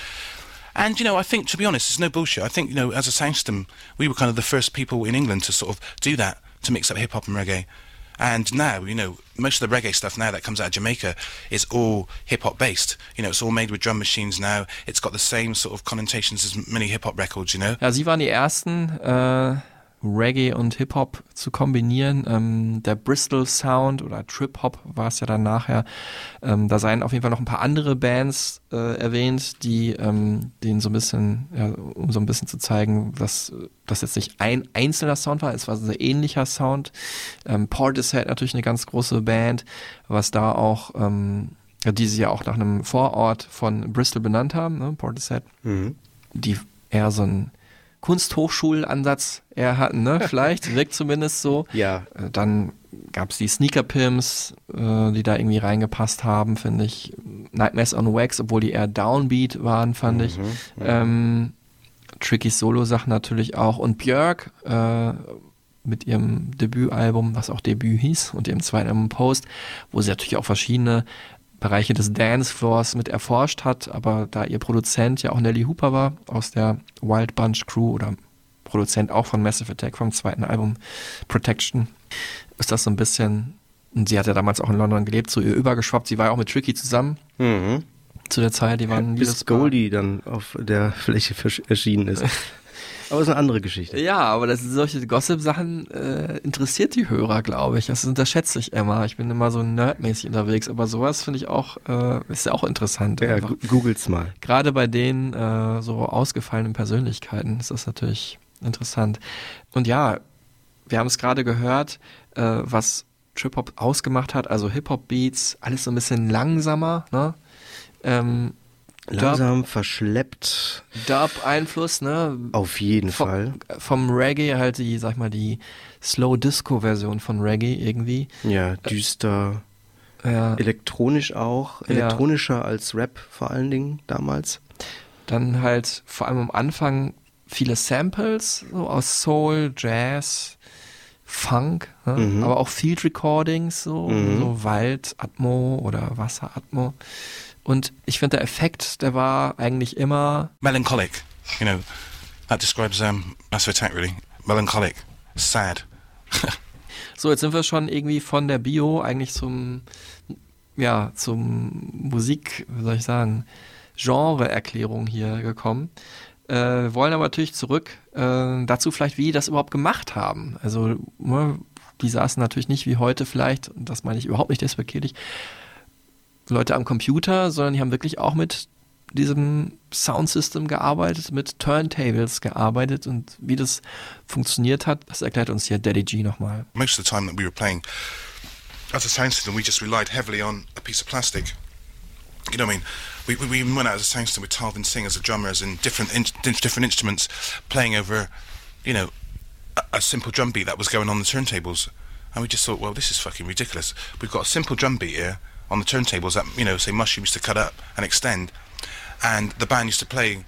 And you know, I think to be honest, it's no bullshit. I think you know, as a sound system, we were kind of the first people in England to sort of do that to mix up hip hop and reggae. And now, you know, most of the reggae stuff now that comes out of Jamaica is all hip hop based. You know, it's all made with drum machines now. It's got the same sort of connotations as many hip hop records. You know. Ja, sie waren die ersten, äh, Reggae und Hip-Hop zu kombinieren. Ähm, der Bristol Sound oder Trip-Hop war es ja dann nachher. Ähm, da seien auf jeden Fall noch ein paar andere Bands äh, erwähnt, die ähm, den so ein bisschen, ja, um so ein bisschen zu zeigen, dass das jetzt nicht ein einzelner Sound war, es war ein sehr ähnlicher Sound. Ähm, Portishead natürlich eine ganz große Band, was da auch ähm, die sie ja auch nach einem Vorort von Bristol benannt haben, ne? Portishead die eher so einen Kunsthochschulansatz eher hatten, ne? Vielleicht, wirkt zumindest so. Ja. Äh, Dann gab es die Sneaker Pimps, äh, die da irgendwie reingepasst haben, finde ich. Nightmares on Wax, obwohl die eher Downbeat waren, fand ich. Ähm, Tricky Solo-Sachen natürlich auch. Und Björk äh, mit ihrem Debütalbum, was auch Debüt hieß, und ihrem zweiten Album Post, wo sie natürlich auch verschiedene Bereiche des Dancefloors mit erforscht hat, aber da ihr Produzent ja auch Nelly Hooper war aus der Wild Bunch Crew oder Produzent auch von Massive Attack vom zweiten Album Protection, ist das so ein bisschen, und sie hat ja damals auch in London gelebt, zu ihr übergeschwappt. Sie war ja auch mit Tricky zusammen Mhm. zu der Zeit, die waren Bis dieses Paar. Goldie dann auf der Fläche erschienen ist. Aber ist eine andere Geschichte. Ja, aber das solche Gossip-Sachen äh, interessiert die Hörer, glaube ich. Das unterschätze ich immer. Ich bin immer so nerdmäßig unterwegs, aber sowas finde ich auch, äh, ist ja auch interessant. Ja, einfach. googelt's mal. Gerade bei den äh, so ausgefallenen Persönlichkeiten ist das natürlich interessant. Und ja, wir haben es gerade gehört, äh, was Trip-Hop ausgemacht hat, also Hip-Hop-Beats, alles so ein bisschen langsamer, ne? Ähm, Langsam verschleppt, Dub-Einfluss, ne? auf jeden Vom- Fall. Vom Reggae halt die, sag mal, die Slow-Disco-Version von Reggae irgendwie. Ja, düster, Ja, elektronisch auch, Ja. elektronischer als Rap vor allen Dingen damals. dann halt vor allem am Anfang viele Samples so aus Soul, Jazz, Funk, ne? Mhm. aber auch Field Recordings, so, Mhm. so Waldatmo oder Wasseratmo. Und ich finde, der Effekt, der war eigentlich immer, Melancholic. You know, that describes um, Massive Attack really. Melancholic, sad. so, jetzt sind wir schon irgendwie von der Bio eigentlich zum, ja, zum Musik, wie soll ich sagen, Genre-Erklärung hier gekommen. Äh, wollen aber natürlich zurück äh, dazu vielleicht, wie die das überhaupt gemacht haben. Also ne, die saßen natürlich nicht wie heute vielleicht, und das meine ich überhaupt nicht despektierlich, Leute am Computer, sondern die haben wirklich auch mit diesem Soundsystem gearbeitet, mit Turntables gearbeitet und wie das funktioniert hat, das erklärt uns hier Daddy G nochmal. Most of the time that we were playing as a sound system, we just relied heavily on a piece of plastic. You know what I mean? We, we, we went out as a sound system with Talvin Singh as the drummers and different in, different instruments playing over, you know, a, a simple drum beat that was going on the turntables. And we just thought, well, this is fucking ridiculous. We've got a simple drum beat here on the turntables that, you know, say Mushroom used to cut up and extend. And the band used to play,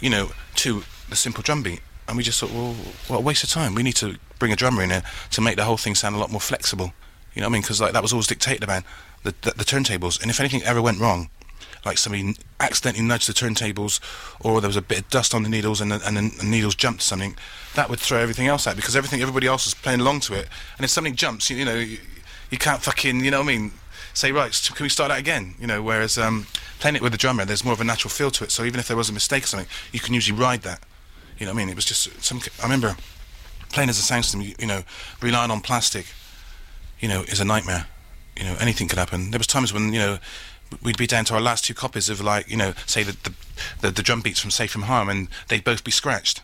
you know, to the simple drum beat. And we just thought, well, what a waste of time. We need to bring a drummer in here to make the whole thing sound a lot more flexible. You know what I mean? Because like that was always dictated about the, the, the turntables. And if anything ever went wrong, like somebody accidentally nudged the turntables, or there was a bit of dust on the needles and the, and the needles jumped to something, that would throw everything else out because everything everybody else was playing along to it. And if something jumps, you, you know, you, you can't fucking, you know what I mean? Say right, can we start that again? You know, whereas um, playing it with the drummer, there's more of a natural feel to it. So even if there was a mistake or something, you can usually ride that. You know what I mean? It was just some. I remember playing as a sound system. You, you know, relying on plastic. You know, is a nightmare. You know, anything could happen. There was times when you know we'd be down to our last two copies of like you know, say the the, the, the drum beats from Safe from Harm, and they'd both be scratched.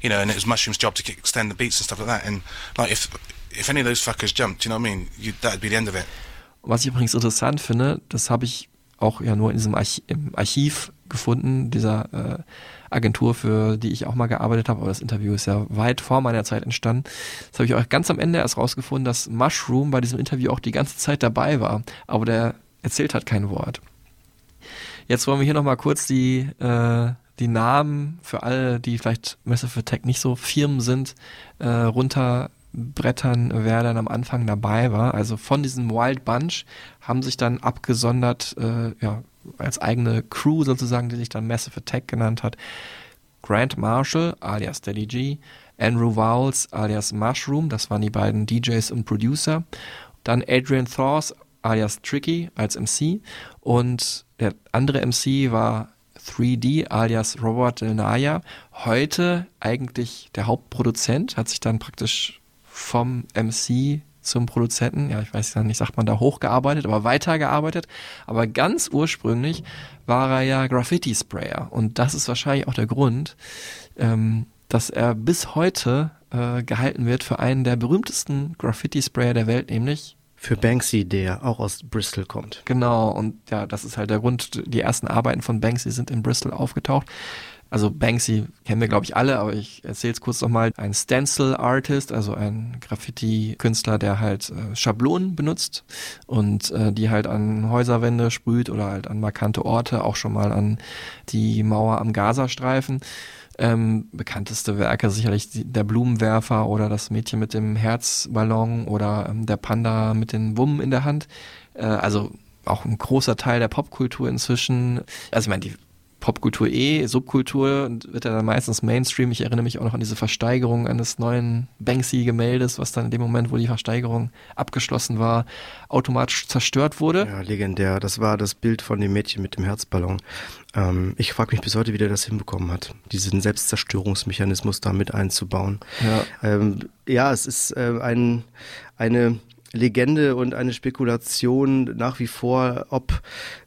You know, and it was Mushroom's job to extend the beats and stuff like that. And like if if any of those fuckers jumped, you know what I mean? You, that'd be the end of it. Was ich übrigens interessant finde, das habe ich auch ja nur in diesem Archi im Archiv gefunden, dieser äh, Agentur, für die ich auch mal gearbeitet habe, aber das Interview ist ja weit vor meiner Zeit entstanden. Das habe ich auch ganz am Ende erst rausgefunden, dass Mushroom bei diesem Interview auch die ganze Zeit dabei war, aber der erzählt hat kein Wort. Jetzt wollen wir hier nochmal kurz die, äh, die Namen für alle, die vielleicht Massive Attack nicht so Firmen sind, äh, runterbrettern, wer dann am Anfang dabei war. Also von diesem Wild Bunch haben sich dann abgesondert, äh, ja, als eigene Crew sozusagen, die sich dann Massive Attack genannt hat. Grant Marshall alias Daddy G, Andrew Vowles alias Mushroom, das waren die beiden DJs und Producer. Dann Adrian Thors alias Tricky als MC und der andere MC war 3D alias Robert Del Naya. Heute eigentlich der Hauptproduzent, hat sich dann praktisch vom MC zum Produzenten, ja, ich weiß ja nicht, sagt man da hochgearbeitet, aber weitergearbeitet. Aber ganz ursprünglich war er ja Graffiti-Sprayer. Und das ist wahrscheinlich auch der Grund, ähm, dass er bis heute äh, gehalten wird für einen der berühmtesten Graffiti-Sprayer der Welt, nämlich Für Banksy, der auch aus Bristol kommt. Genau, und ja, das ist halt der Grund. Die ersten Arbeiten von Banksy sind in Bristol aufgetaucht. Also Banksy kennen wir, glaube ich, alle, aber ich erzähle es kurz nochmal. Ein Stencil-Artist, also ein Graffiti-Künstler, der halt äh, Schablonen benutzt und äh, die halt an Häuserwände sprüht oder halt an markante Orte, auch schon mal an die Mauer am Gazastreifen. Ähm, bekannteste Werke sicherlich der Blumenwerfer oder das Mädchen mit dem Herzballon oder ähm, der Panda mit den Wummen in der Hand. Äh, also auch ein großer Teil der Popkultur inzwischen. Also ich meine, die Popkultur eh, Subkultur und wird ja dann meistens Mainstream. Ich erinnere mich auch noch an diese Versteigerung eines neuen Banksy-Gemäldes, was dann in dem Moment, wo die Versteigerung abgeschlossen war, automatisch zerstört wurde. Ja, legendär. Das war das Bild von dem Mädchen mit dem Herzballon. Ähm, ich frage mich bis heute, wie der das hinbekommen hat, diesen Selbstzerstörungsmechanismus da mit einzubauen. Ja. Ähm, ja, es ist äh, ein, eine Legende und eine Spekulation nach wie vor, ob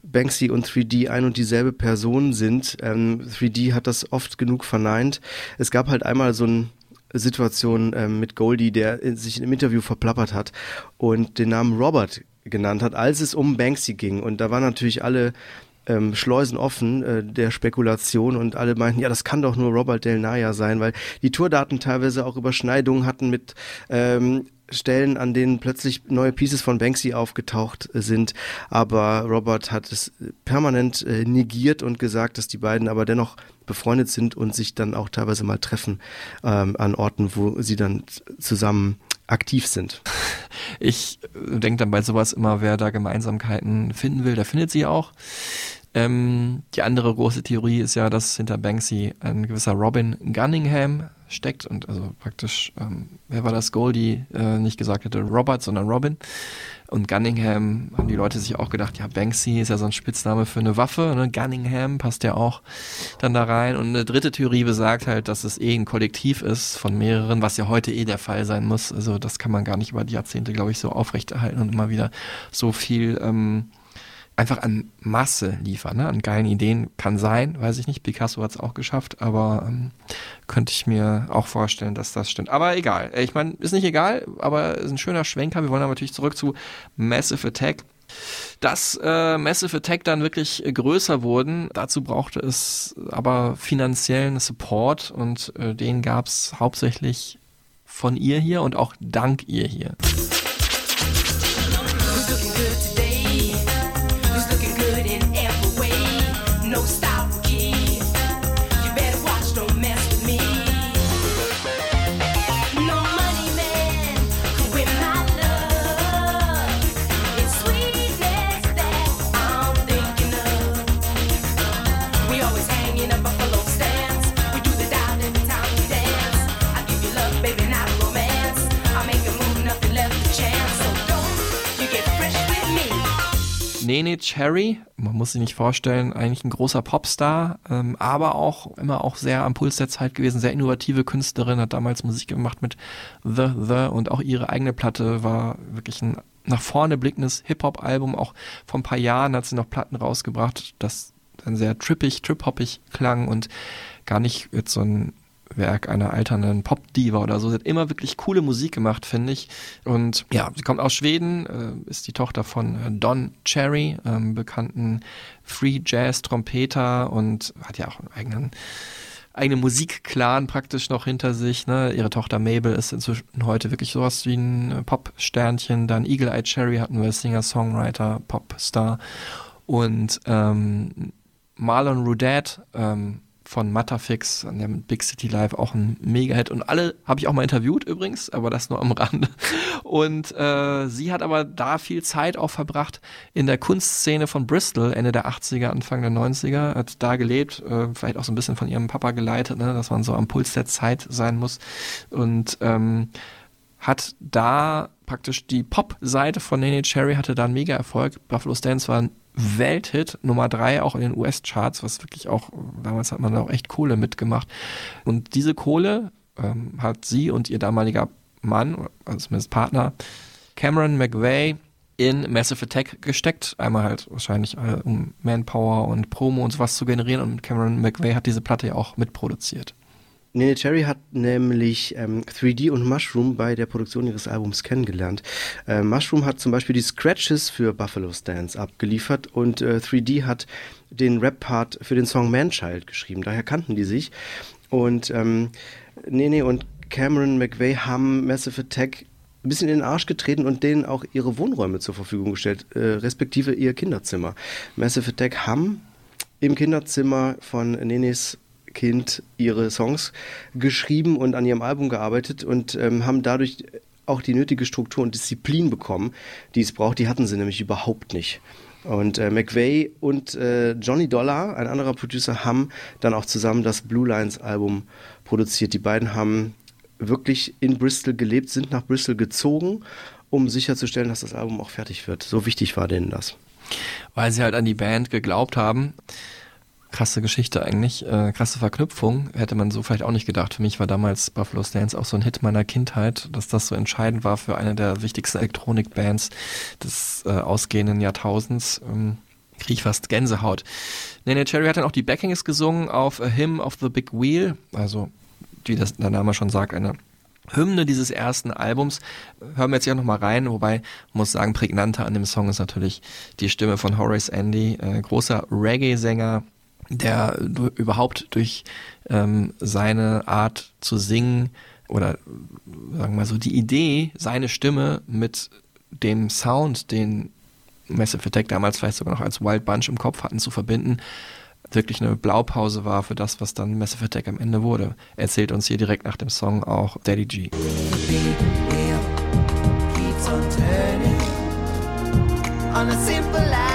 Banksy und 3D ein und dieselbe Person sind. Ähm, 3D hat das oft genug verneint. Es gab halt einmal so ein Situation ähm, mit Goldie, der in, sich im Interview verplappert hat und den Namen Robert genannt hat, als es um Banksy ging. Und da waren natürlich alle ähm, Schleusen offen äh, der Spekulation und alle meinten, ja, das kann doch nur Robert Del Naya sein, weil die Tourdaten teilweise auch Überschneidungen hatten mit ähm, Stellen, an denen plötzlich neue Pieces von Banksy aufgetaucht äh, sind. Aber Robert hat es permanent äh, negiert und gesagt, dass die beiden aber dennoch befreundet sind und sich dann auch teilweise mal treffen ähm, an Orten, wo sie dann zusammen aktiv sind. Ich äh, denke dann bei sowas immer, wer da Gemeinsamkeiten finden will, der findet sie auch. Ähm, die andere große Theorie ist ja, dass hinter Banksy ein gewisser Robin Gunningham steckt und also praktisch, ähm, wer war das Goldie äh, nicht gesagt hätte, Robert, sondern Robin. Und Gunningham haben die Leute sich auch gedacht, ja, Banksy ist ja so ein Spitzname für eine Waffe, ne? Gunningham passt ja auch dann da rein. Und eine dritte Theorie besagt halt, dass es eh ein Kollektiv ist von mehreren, was ja heute eh der Fall sein muss. Also das kann man gar nicht über die Jahrzehnte, glaube ich, so aufrechterhalten und immer wieder so viel ähm, einfach an Masse liefern, ne? an geilen Ideen. Kann sein, weiß ich nicht. Picasso hat es auch geschafft, aber ähm, könnte ich mir auch vorstellen, dass das stimmt. Aber egal. Ich meine, ist nicht egal, aber ist ein schöner Schwenker. Wir wollen aber natürlich zurück zu Massive Attack. Dass äh, Massive Attack dann wirklich äh, größer wurden, dazu brauchte es aber finanziellen Support und äh, den gab es hauptsächlich von ihr hier und auch dank ihr hier. Nene Cherry, man muss sich nicht vorstellen, eigentlich ein großer Popstar, ähm, aber auch immer auch sehr am Puls der Zeit gewesen, sehr innovative Künstlerin, hat damals Musik gemacht mit The The und auch ihre eigene Platte war wirklich ein nach vorne blickendes Hip-Hop-Album. Auch vor ein paar Jahren hat sie noch Platten rausgebracht, das dann sehr trippig, trip-hoppig klang und gar nicht jetzt so ein Werk einer alternden Pop-Diva oder so. Sie hat immer wirklich coole Musik gemacht, finde ich. Und ja, sie kommt aus Schweden, äh, ist die Tochter von äh, Don Cherry, ähm, bekannten Free Jazz Trompeter und hat ja auch einen eigenen eigene Musikclan praktisch noch hinter sich. Ne? Ihre Tochter Mabel ist inzwischen heute wirklich sowas wie ein äh, Pop-Sternchen. Dann Eagle Eye Cherry hatten wir Singer, Songwriter, Popstar. Und ähm, Marlon Rudet ähm, von Matterfix an dem Big City Live auch ein Mega-Hit. Und alle habe ich auch mal interviewt übrigens, aber das nur am Rande. Und äh, sie hat aber da viel Zeit auch verbracht in der Kunstszene von Bristol, Ende der 80er, Anfang der 90er, hat da gelebt, äh, vielleicht auch so ein bisschen von ihrem Papa geleitet, ne, dass man so am Puls der Zeit sein muss. Und ähm, hat da praktisch die Pop-Seite von Nene Cherry hatte da einen Mega-Erfolg. Buffalo Stance war ein Welthit, Nummer drei auch in den US-Charts, was wirklich auch, damals hat man da auch echt Kohle mitgemacht. Und diese Kohle ähm, hat sie und ihr damaliger Mann, also zumindest Partner, Cameron McVeigh, in Massive Attack gesteckt. Einmal halt wahrscheinlich äh, um Manpower und Promo und sowas zu generieren. Und Cameron McVeigh hat diese Platte ja auch mitproduziert. Nene Cherry hat nämlich ähm, 3D und Mushroom bei der Produktion ihres Albums kennengelernt. Äh, Mushroom hat zum Beispiel die Scratches für Buffalo Stance abgeliefert und äh, 3D hat den Rap-Part für den Song Manchild geschrieben. Daher kannten die sich. Und ähm, Nene und Cameron McVeigh haben Massive Attack ein bisschen in den Arsch getreten und denen auch ihre Wohnräume zur Verfügung gestellt, äh, respektive ihr Kinderzimmer. Massive Attack haben im Kinderzimmer von Nenes Kind ihre Songs geschrieben und an ihrem Album gearbeitet und ähm, haben dadurch auch die nötige Struktur und Disziplin bekommen, die es braucht. Die hatten sie nämlich überhaupt nicht. Und äh, McVeigh und äh, Johnny Dollar, ein anderer Producer, haben dann auch zusammen das Blue Lines Album produziert. Die beiden haben wirklich in Bristol gelebt, sind nach Bristol gezogen, um sicherzustellen, dass das Album auch fertig wird. So wichtig war denen das. Weil sie halt an die Band geglaubt haben. Krasse Geschichte eigentlich, äh, krasse Verknüpfung, hätte man so vielleicht auch nicht gedacht. Für mich war damals Buffalo Stance auch so ein Hit meiner Kindheit, dass das so entscheidend war für eine der wichtigsten Elektronikbands des äh, ausgehenden Jahrtausends. Ähm, krieg ich fast Gänsehaut. Nene Cherry hat dann auch die Backings gesungen auf A Hymn of the Big Wheel, also wie das der Name schon sagt, eine Hymne dieses ersten Albums. Hören wir jetzt hier nochmal rein, wobei muss sagen, prägnanter an dem Song ist natürlich die Stimme von Horace Andy, äh, großer Reggae-Sänger, der überhaupt durch ähm, seine Art zu singen oder sagen wir mal so die Idee, seine Stimme mit dem Sound, den Massive Attack damals vielleicht sogar noch als Wild Bunch im Kopf hatten, zu verbinden, wirklich eine Blaupause war für das, was dann Massive Attack am Ende wurde. Er erzählt uns hier direkt nach dem Song auch Daddy G. on a simple line,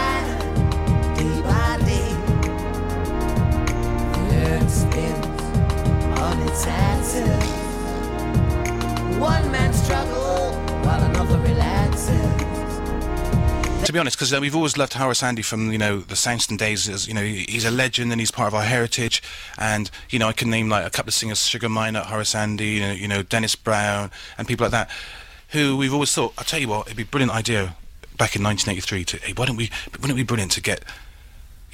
to be honest, because we've always loved Horace Andy from you know the Soundstone days. As, you know, he's a legend and he's part of our heritage. And you know, I can name like a couple of singers: Sugar Miner, Horace Andy, you know, you know Dennis Brown, and people like that, who we've always thought. I'll tell you what, it'd be a brilliant idea back in 1983 to hey, why don't we wouldn't it be brilliant to get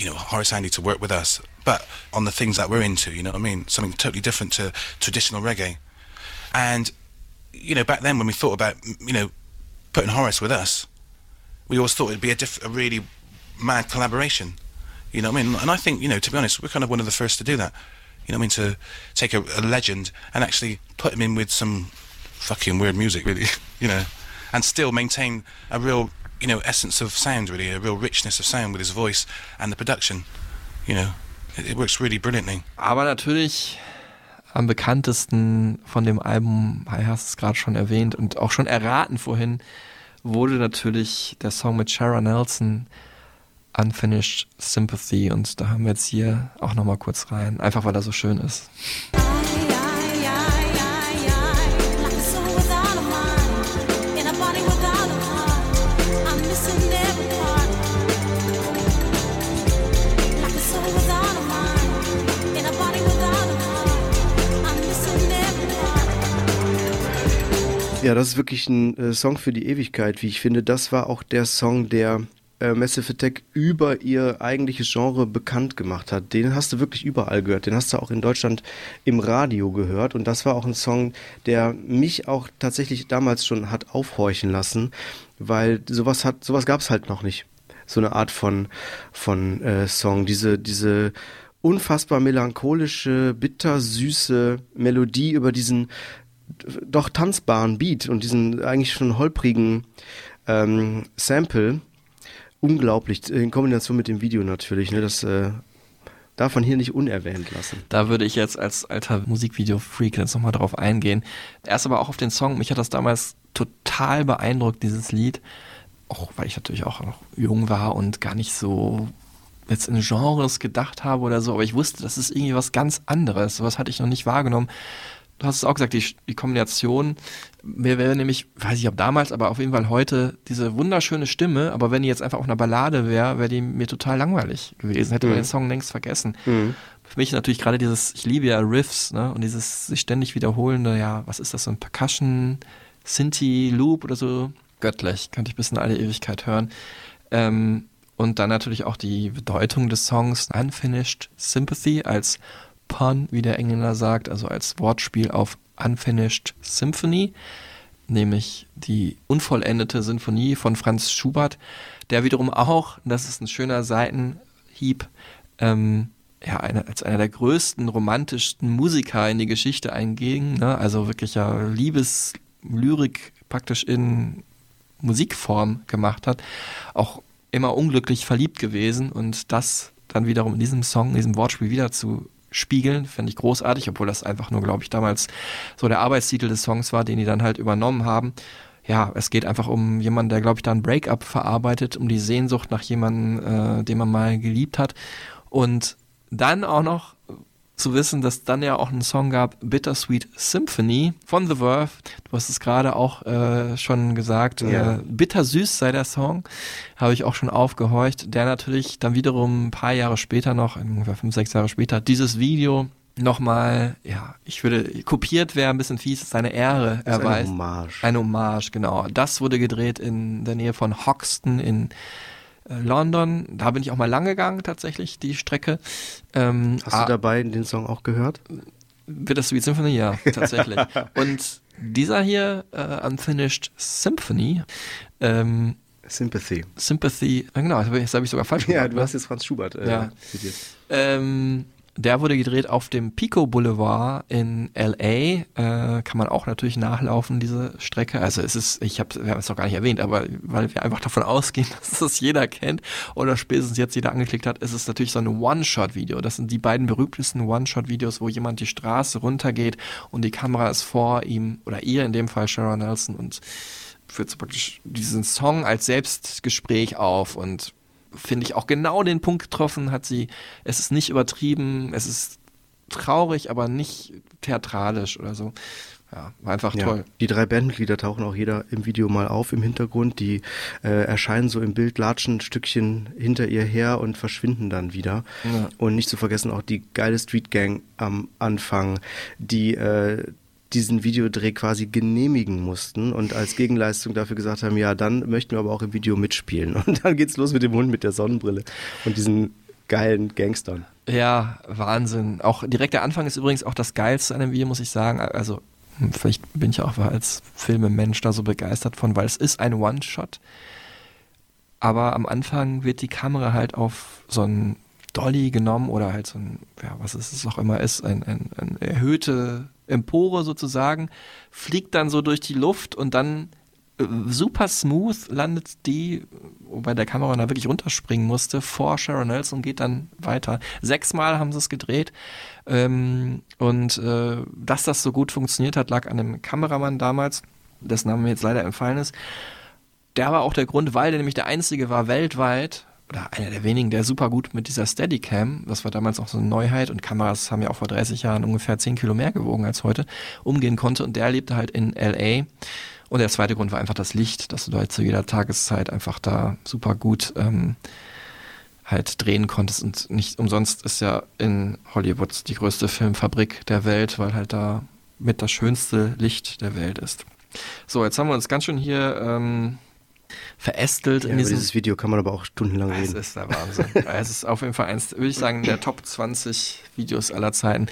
you know Horace Andy to work with us, but on the things that we're into. You know what I mean? Something totally different to traditional reggae. And you know, back then when we thought about you know putting Horace with us, we always thought it'd be a, diff- a really mad collaboration. You know what I mean? And I think you know, to be honest, we're kind of one of the first to do that. You know what I mean? To take a, a legend and actually put him in with some fucking weird music, really. You know, and still maintain a real you know essence of sound, really, a real richness of sound with his voice and the production. You know, it, it works really brilliantly. Aber natürlich am bekanntesten von dem Album, hast es gerade schon erwähnt und auch schon erraten vorhin, wurde natürlich der Song mit Shara Nelson Unfinished Sympathy und da haben wir jetzt hier auch nochmal kurz rein, einfach weil er so schön ist. Ja, das ist wirklich ein äh, Song für die Ewigkeit, wie ich finde. Das war auch der Song, der äh, Massive Attack über ihr eigentliches Genre bekannt gemacht hat. Den hast du wirklich überall gehört. Den hast du auch in Deutschland im Radio gehört. Und das war auch ein Song, der mich auch tatsächlich damals schon hat aufhorchen lassen, weil sowas hat, sowas gab es halt noch nicht. So eine Art von, von äh, Song. Diese, diese unfassbar melancholische, bittersüße Melodie über diesen doch tanzbaren Beat und diesen eigentlich schon holprigen ähm, Sample. Unglaublich, in Kombination mit dem Video natürlich. Ne, das äh, darf man hier nicht unerwähnt lassen. Da würde ich jetzt als alter Musikvideo-Freak jetzt nochmal drauf eingehen. Erst aber auch auf den Song. Mich hat das damals total beeindruckt, dieses Lied. Auch weil ich natürlich auch noch jung war und gar nicht so jetzt in Genres gedacht habe oder so. Aber ich wusste, das ist irgendwie was ganz anderes. Sowas hatte ich noch nicht wahrgenommen. Du hast es auch gesagt, die, die Kombination. Mir wäre nämlich, weiß ich ob damals, aber auf jeden Fall heute diese wunderschöne Stimme. Aber wenn die jetzt einfach auf einer Ballade wäre, wäre die mir total langweilig gewesen. Hätte man Mhm. den Song längst vergessen. Für mich natürlich gerade dieses, ich liebe ja Riffs, ne? Und dieses sich ständig wiederholende, ja, was ist das, so ein Percussion, Synthi, Loop oder so? Göttlich, könnte ich bis in alle Ewigkeit hören. Ähm, und dann natürlich auch die Bedeutung des Songs Unfinished Sympathy als Pun, wie der Engländer sagt, also als Wortspiel auf Unfinished Symphony, nämlich die unvollendete Sinfonie von Franz Schubert, der wiederum auch, das ist ein schöner Seitenhieb, ähm, ja, eine, als einer der größten, romantischsten Musiker in die Geschichte einging, ne? also wirklich ja Liebeslyrik praktisch in Musikform gemacht hat, auch immer unglücklich verliebt gewesen und das dann wiederum in diesem Song, in diesem Wortspiel wieder zu spiegeln, fände ich großartig, obwohl das einfach nur, glaube ich, damals so der Arbeitstitel des Songs war, den die dann halt übernommen haben. Ja, es geht einfach um jemanden, der, glaube ich, da ein Breakup verarbeitet, um die Sehnsucht nach jemandem, äh, den man mal geliebt hat. Und dann auch noch zu wissen, dass dann ja auch einen Song gab, Bittersweet Symphony von The Verve. Du hast es gerade auch äh, schon gesagt. Ja. Äh, bittersüß sei der Song. Habe ich auch schon aufgehorcht. Der natürlich dann wiederum ein paar Jahre später noch, ungefähr fünf, sechs Jahre später, dieses Video nochmal, ja, ich würde, kopiert wäre ein bisschen fies, seine Ehre Das ist eine erweist. Hommage. Eine Hommage, genau. Das wurde gedreht in der Nähe von Hoxton in London. Da bin ich auch mal lang gegangen, tatsächlich, die Strecke. Ähm, Hast ah, du dabei den Song auch gehört? Bittersweet Symphony, ja, tatsächlich. Und dieser hier, äh, Unfinished Symphony, ähm, Sympathy. Sympathy, äh, genau, das habe ich, das hab ich sogar falsch Ja, gemacht, du ne? hast jetzt Franz Schubert äh, Ja. zitiert. Ähm, der wurde gedreht auf dem Pico Boulevard in LA. Äh, kann man auch natürlich nachlaufen, diese Strecke. Also es ist, ich habe wir haben es noch gar nicht erwähnt, aber weil wir einfach davon ausgehen, dass das jeder kennt oder spätestens jetzt jeder angeklickt hat, ist es natürlich so ein One-Shot-Video. Das sind die beiden berühmtesten One-Shot-Videos, wo jemand die Straße runtergeht und die Kamera ist vor ihm oder ihr, in dem Fall Sharon Nelson und führt so praktisch diesen Song als Selbstgespräch auf und finde ich auch genau den Punkt getroffen hat sie. Es ist nicht übertrieben, es ist traurig, aber nicht theatralisch oder so. Ja, war einfach Ja. toll. Die drei Bandmitglieder tauchen auch jeder im Video mal auf im Hintergrund. Die äh, erscheinen so im Bild, latschen ein Stückchen hinter ihr her und verschwinden dann wieder. Ja. Und nicht zu vergessen auch die geile Street Gang am Anfang, die äh, diesen Videodreh quasi genehmigen mussten und als Gegenleistung dafür gesagt haben, ja, dann möchten wir aber auch im Video mitspielen. Und dann geht's los mit dem Hund mit der Sonnenbrille und diesen geilen Gangstern. Ja, Wahnsinn. Auch direkt der Anfang ist übrigens auch das Geilste an dem Video, muss ich sagen. Also, hm, vielleicht bin ich auch als Filmemensch da so begeistert von, weil es ist ein One-Shot. Aber am Anfang wird die Kamera halt auf so ein Dolly genommen oder halt so ein, ja, was es es auch immer ist, ein, ein, ein erhöhte Empore sozusagen, fliegt dann so durch die Luft und dann äh, super smooth landet die, wobei der Kamera da wirklich runterspringen musste, vor Sharon Nelson und geht dann weiter. Sechsmal haben sie es gedreht. Ähm, und äh, dass das so gut funktioniert hat, lag an dem Kameramann damals, dessen Name mir jetzt leider entfallen ist. Der war auch der Grund, weil der nämlich der einzige war weltweit, oder einer der wenigen, der super gut mit dieser Steadicam, das war damals auch so eine Neuheit und Kameras haben ja auch vor 30 Jahren ungefähr 10 Kilo mehr gewogen als heute, umgehen konnte und der lebte halt in LA. Und der zweite Grund war einfach das Licht, dass du halt zu jeder Tageszeit einfach da super gut ähm, halt drehen konntest und nicht umsonst ist ja in Hollywood die größte Filmfabrik der Welt, weil halt da mit das schönste Licht der Welt ist. So, jetzt haben wir uns ganz schön hier ähm, verästelt Ja, in über dieses Video kann man aber auch stundenlang es reden. ist der Wahnsinn. es ist auf jeden Fall eins, würde ich sagen, der Top 20 Videos aller Zeiten.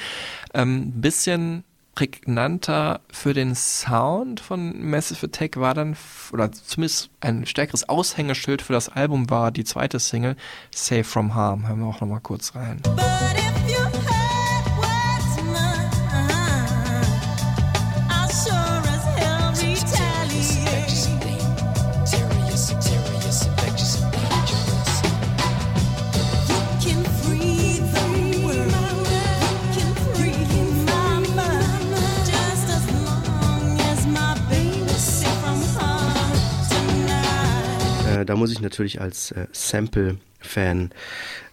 Ähm, bisschen prägnanter für den Sound von Massive Attack war dann, oder zumindest ein stärkeres Aushängeschild für das Album war die zweite Single, Safe from Harm. Hören wir auch nochmal kurz rein. Äh, da muss ich natürlich als äh, Sample-Fan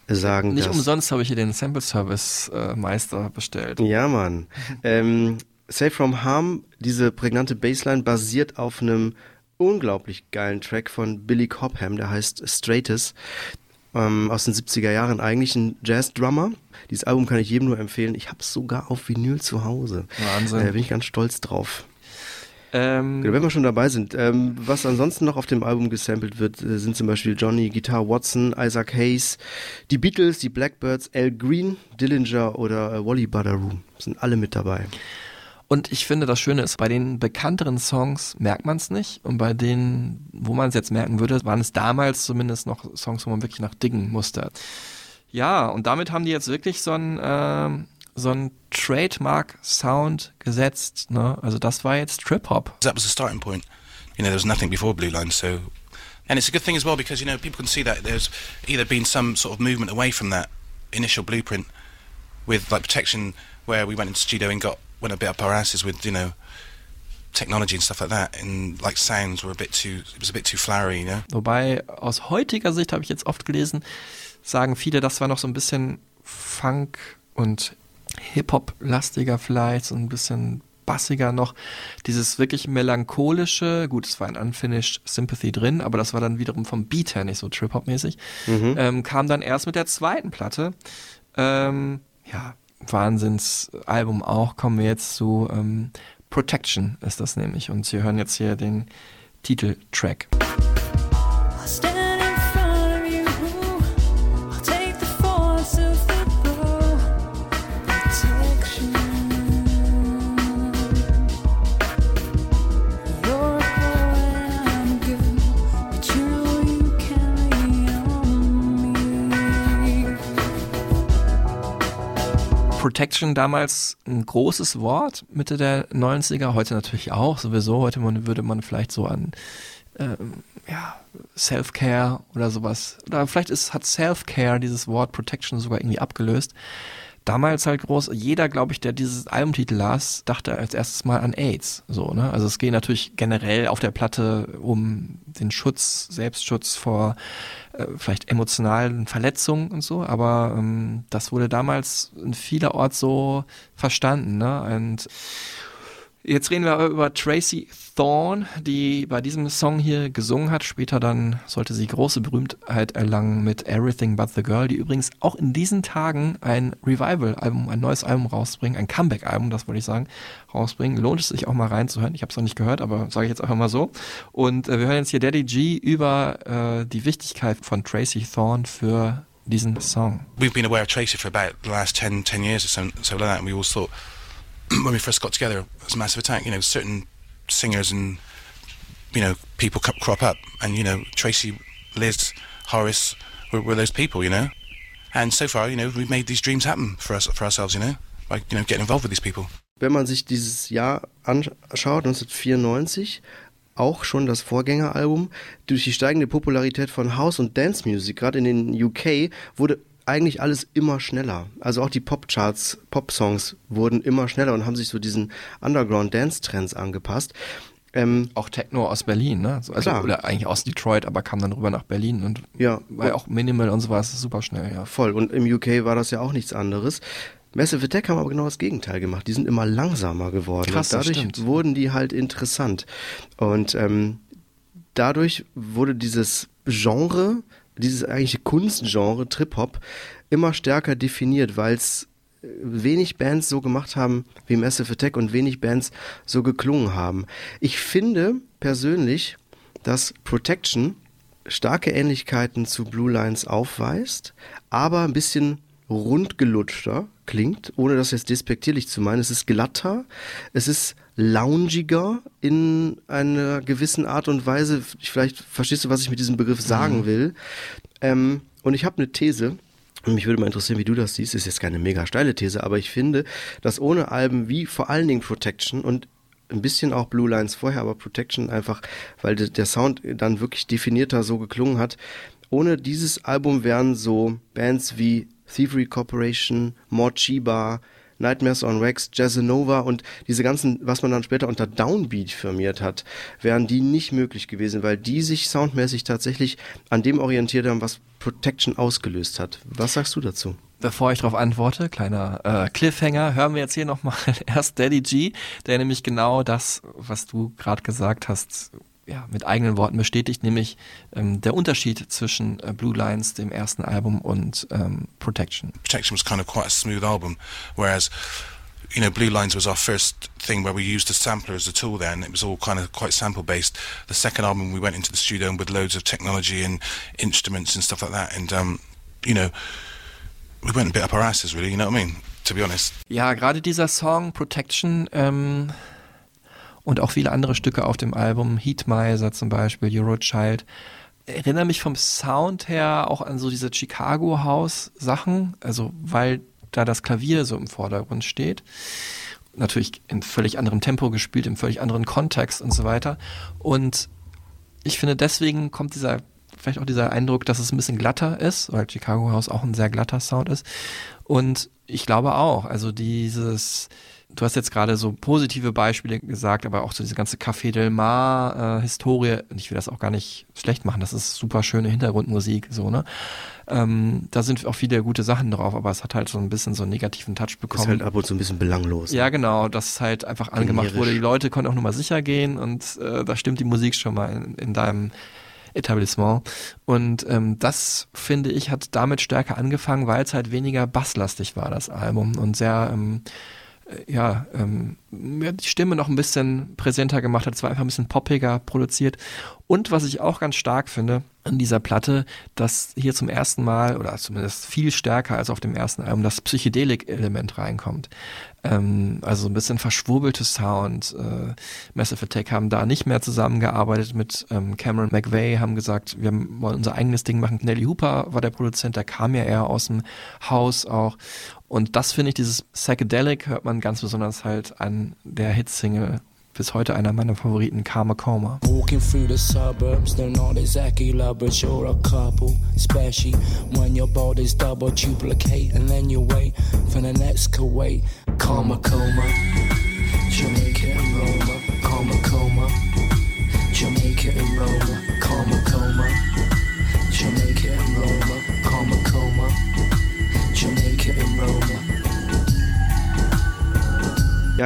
sagen, Nicht umsonst habe ich hier den Sample Service äh, bestellt. Ja, Mann. ähm, Safe from Harm, diese prägnante Bassline basiert auf einem unglaublich geilen Track von Billy Cobham, der heißt Straightest, ähm, aus den 70er Jahren, eigentlich ein Jazz-Drummer. Dieses Album kann ich jedem nur empfehlen. Ich habe es sogar auf Vinyl zu Hause. Wahnsinn. Äh, bin ich ganz stolz drauf. Ähm, Genau, wenn wir schon dabei sind, ähm, was ansonsten noch auf dem Album gesampelt wird, äh, sind zum Beispiel Johnny Guitar Watson, Isaac Hayes, die Beatles, die Blackbirds, Al Green, Dillinger oder äh, Wally Budaroo. Sind alle mit dabei. Und ich finde, das Schöne ist, bei den bekannteren Songs merkt man es nicht. Und bei denen, wo man es jetzt merken würde, waren es damals zumindest noch Songs, wo man wirklich nach diggen musste. Ja, und damit haben die jetzt wirklich so ein, ähm, so ein Trademark-Sound gesetzt. Ne? Also das war jetzt Trip-Hop. That was the starting point. You know, there was nothing before Blue Line, so. And it's a good thing as well because, you know, people can see that there's either been some sort of movement away from that initial blueprint with, like, protection, where we went into studio and got, went a bit up our asses with, you know, technology and stuff like that. And, like, sounds were a bit too, it was a bit too flowery, you know? Wobei aus heutiger Sicht habe ich jetzt oft gelesen, sagen viele, das war noch so ein bisschen Funk und Hip-Hop-lastiger vielleicht, so ein bisschen bassiger noch. Dieses wirklich melancholische, gut, es war ein Unfinished Sympathy drin, aber das war dann wiederum vom Beat her nicht so Trip-Hop-mäßig, ähm, kam dann erst mit der zweiten Platte. Ähm, ja, Wahnsinnsalbum auch, kommen wir jetzt zu ähm, Protection ist das nämlich und Sie hören jetzt hier den Titeltrack. Stand Protection damals ein großes Wort, Mitte der 90er, heute natürlich auch, sowieso. Heute man, würde man vielleicht so an ähm, ja, Self-Care oder sowas. Oder vielleicht ist, hat Self-Care dieses Wort Protection sogar irgendwie abgelöst. Damals halt groß, jeder, glaube ich, der dieses Albumtitel las, dachte als erstes mal an AIDS. So, ne? Also es geht natürlich generell auf der Platte um den Schutz, Selbstschutz vor äh, vielleicht emotionalen Verletzungen und so, aber ähm, das wurde damals in vielerorts so verstanden, ne? Und Jetzt reden wir aber über Tracy Thorn, die bei diesem Song hier gesungen hat. Später dann sollte sie große Berühmtheit erlangen mit Everything But the Girl, die übrigens auch in diesen Tagen ein Revival-Album, ein neues Album rausbringen, ein Comeback-Album, das wollte ich sagen, rausbringen. Lohnt es sich auch mal reinzuhören. Ich habe es noch nicht gehört, aber sage ich jetzt einfach mal so. Und äh, wir hören jetzt hier Daddy G über äh, die Wichtigkeit von Tracy Thorn für diesen Song. We've been aware of Tracy for about the last 10, 10 years or so, so like that, and we always thought when we first got together as Massive Attack, you know, certain singers and you know people crop up, and you know Tracy, Liz, Horace were, were those people, you know. And so far, you know, we've made these dreams happen for us for ourselves, you know, by you know getting involved with these people. Wenn man sich dieses Jahr anschaut, 1994, auch schon das Vorgängeralbum, durch die steigende Popularität von House- und Dance-Music, gerade in den UK, wurde eigentlich alles immer schneller. Also auch die Popcharts, Pop-Songs wurden immer schneller und haben sich so diesen Underground-Dance-Trends angepasst. Ähm, Auch Techno aus Berlin, ne? Also, Klar. oder eigentlich aus Detroit, aber kam dann rüber nach Berlin und ja, war ja auch Minimal und sowas super schnell, ja. voll. Und im UK war das ja auch nichts anderes. Massive Attack haben aber genau das Gegenteil gemacht. Die sind immer langsamer geworden. Krass, und dadurch stimmt. wurden die halt interessant. Und ähm, dadurch wurde dieses Genre, dieses eigentliche Kunstgenre Trip-Hop immer stärker definiert, weil es wenig Bands so gemacht haben wie Massive Attack und wenig Bands so geklungen haben. Ich finde persönlich, dass Protection starke Ähnlichkeiten zu Blue Lines aufweist, aber ein bisschen rundgelutschter klingt, ohne das jetzt despektierlich zu meinen. Es ist glatter, es ist loungiger in einer gewissen Art und Weise. Vielleicht verstehst du, was ich mit diesem Begriff sagen will. Ähm, und ich habe eine These, und mich würde mal interessieren, wie du das siehst. Ist jetzt keine mega steile These, aber ich finde, dass ohne Alben wie vor allen Dingen Protection und ein bisschen auch Blue Lines vorher, aber Protection einfach, weil de- der Sound dann wirklich definierter so geklungen hat. Ohne dieses Album wären so Bands wie Thievery Corporation, Morchiba, Nightmares on Wax, Jazzanova und diese ganzen, was man dann später unter Downbeat firmiert hat, wären die nicht möglich gewesen, weil die sich soundmäßig tatsächlich an dem orientiert haben, was Protection ausgelöst hat. Was sagst du dazu? Bevor ich darauf antworte, kleiner äh, Cliffhanger, hören wir jetzt hier nochmal erst Daddy G, der nämlich genau das, was du gerade gesagt hast, ja, mit eigenen Worten bestätigt, nämlich ähm, der Unterschied zwischen äh, Blue Lines, dem ersten Album, und ähm, Protection. Protection was kind of quite a smooth album, whereas you know Blue Lines was our first thing where we used the sampler as a tool. Then it was all kind of quite sample based. The second album we went into the studio with loads of technology and instruments and stuff like that, and um, you know we went a bit up our asses, really. You know what I mean? To be honest. Ja, gerade dieser Song Protection ähm, und auch viele andere Stücke auf dem Album, Heatmiser zum Beispiel, Eurochild, erinnern mich vom Sound her auch an so diese Chicago House Sachen, also weil da das Klavier so im Vordergrund steht. Natürlich in völlig anderem Tempo gespielt, im völlig anderen Kontext und so weiter. Und ich finde, deswegen kommt dieser, vielleicht auch dieser Eindruck, dass es ein bisschen glatter ist, weil Chicago House auch ein sehr glatter Sound ist. Und ich glaube auch, also dieses, du hast jetzt gerade so positive Beispiele gesagt, aber auch so diese ganze Café Del Mar äh, ich will das auch gar nicht schlecht machen, das ist super schöne Hintergrundmusik, so, ne? Ähm, da sind auch viele gute Sachen drauf, aber es hat halt so ein bisschen so einen negativen Touch bekommen. Ist halt ab und zu ein bisschen belanglos. Ja, genau, dass halt einfach angemacht Generisch. wurde. Die Leute konnten auch nur mal sicher gehen und äh, da stimmt die Musik schon mal in, in deinem Etablissement. Und ähm, das, finde ich, hat damit stärker angefangen, weil es halt weniger basslastig war, das Album. Und sehr, ähm, äh, ja, ähm, hat die Stimme noch ein bisschen präsenter gemacht hat. Es war einfach ein bisschen poppiger produziert. Und was ich auch ganz stark finde an dieser Platte, dass hier zum ersten Mal, oder zumindest viel stärker als auf dem ersten Album, das Psychedelik-Element reinkommt. Ähm, also ein bisschen verschwurbelte Sound. Äh, Massive Attack haben da nicht mehr zusammengearbeitet mit ähm, Cameron McVeigh, haben gesagt, wir wollen unser eigenes Ding machen. Nelly Hooper war der Produzent, der kam ja eher aus dem Haus auch. Und das finde ich, dieses Psychedelic hört man ganz besonders halt an der Hitsingle. Bis heute einer meiner Favoriten, Karma Coma. Walking through the suburbs, they're not exactly lovers, you're a couple. Especially when your bodies double duplicate and then you wait for the next Kuwait. Karma coma, Jamaica and Roma. Karma coma, Jamaica and Roma. Karma coma,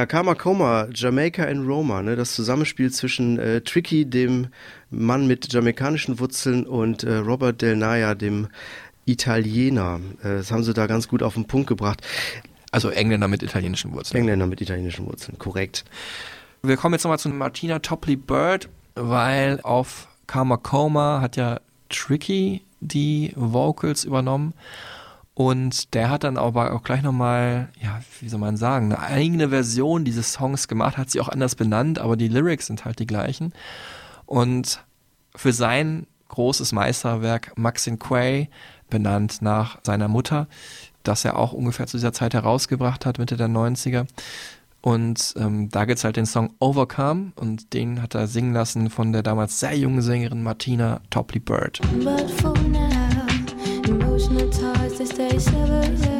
Ja, Karma Coma, Jamaica and Roma, ne, das Zusammenspiel zwischen äh, Tricky, dem Mann mit jamaikanischen Wurzeln, und äh, Robert Del Naya, dem Italiener. Äh, das haben sie da ganz gut auf den Punkt gebracht. Also Engländer mit italienischen Wurzeln. Engländer mit italienischen Wurzeln, korrekt. Wir kommen jetzt nochmal zu Martina Topley Bird, weil auf Karma Coma hat ja Tricky die Vocals übernommen. Und der hat dann aber auch gleich nochmal, ja, wie soll man sagen, eine eigene Version dieses Songs gemacht, hat sie auch anders benannt, aber die Lyrics sind halt die gleichen. Und für sein großes Meisterwerk Maxine Quay, benannt nach seiner Mutter, das er auch ungefähr zu dieser Zeit herausgebracht hat, Mitte der 90er. Und ähm, da gibt's halt den Song Overcome und den hat er singen lassen von der damals sehr jungen Sängerin Martina Topley Bird. But for now, If this day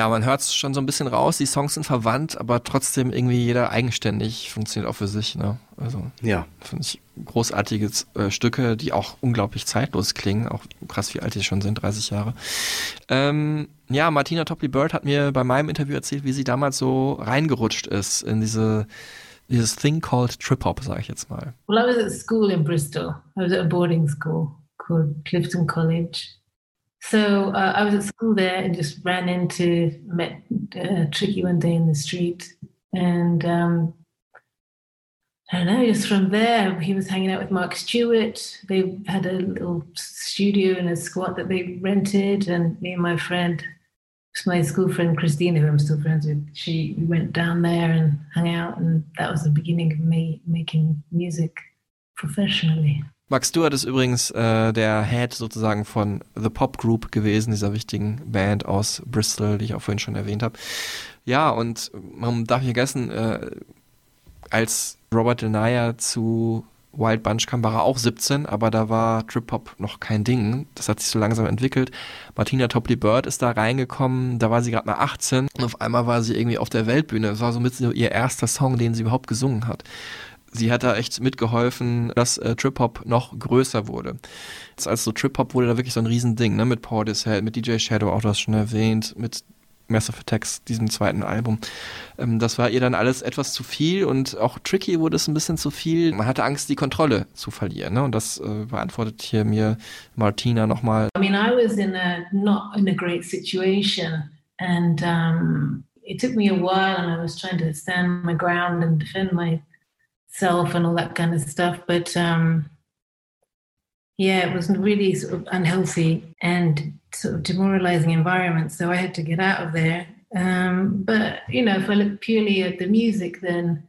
Ja, man hört's schon so ein bisschen raus, die Songs sind verwandt, aber trotzdem irgendwie jeder eigenständig funktioniert auch für sich. Ne? Also Ja. finde ich großartige äh, Stücke, die auch unglaublich zeitlos klingen, auch krass wie alt die schon sind, 30 Jahre. Ähm, ja, Martina Topley Bird hat mir bei meinem Interview erzählt, wie sie damals so reingerutscht ist in diese dieses Thing called Trip Hop, sage ich jetzt mal. Well, I was at school in Bristol. I was at a boarding school called Clifton College. So uh, I was at school there and just ran into, met uh, Tricky one day in the street. And um, I don't know, just from there, he was hanging out with Mark Stewart. They had a little studio in a squat that they rented. And me and my friend, my school friend Christina, who I'm still friends with, she we went down there and hung out. And that was the beginning of me making music professionally. Mark Stewart ist übrigens äh, der Head sozusagen von The Pop Group gewesen, dieser wichtigen Band aus Bristol, die ich auch vorhin schon erwähnt habe. Ja, und man darf nicht vergessen, äh, als Robert Denaya zu Wild Bunch kam, war er auch 17, aber da war Trip Hop noch kein Ding. Das hat sich so langsam entwickelt. Martina Topley Bird ist da reingekommen, da war sie gerade mal 18 und auf einmal war sie irgendwie auf der Weltbühne. Das war so ihr erster Song, den sie überhaupt gesungen hat sie hat da echt mitgeholfen, dass äh, Trip-Hop noch größer wurde. Jetzt als so Trip-Hop wurde da wirklich so ein Riesending, ne? Mit Portishead, mit DJ Shadow, auch das schon erwähnt, mit Massive Attacks, diesem zweiten Album. Ähm, das war ihr dann alles etwas zu viel und auch Tricky wurde es ein bisschen zu viel. Man hatte Angst, die Kontrolle zu verlieren, ne? Und das äh, beantwortet hier mir Martina nochmal. I mean, I was in a not in a great situation, and um, it took me a while, and I was trying to stand my ground and defend myself and all that kind of stuff. But um, yeah, it was really sort of unhealthy and sort of demoralizing environment. So I had to get out of there. Um, but you know, if I look purely at the music, then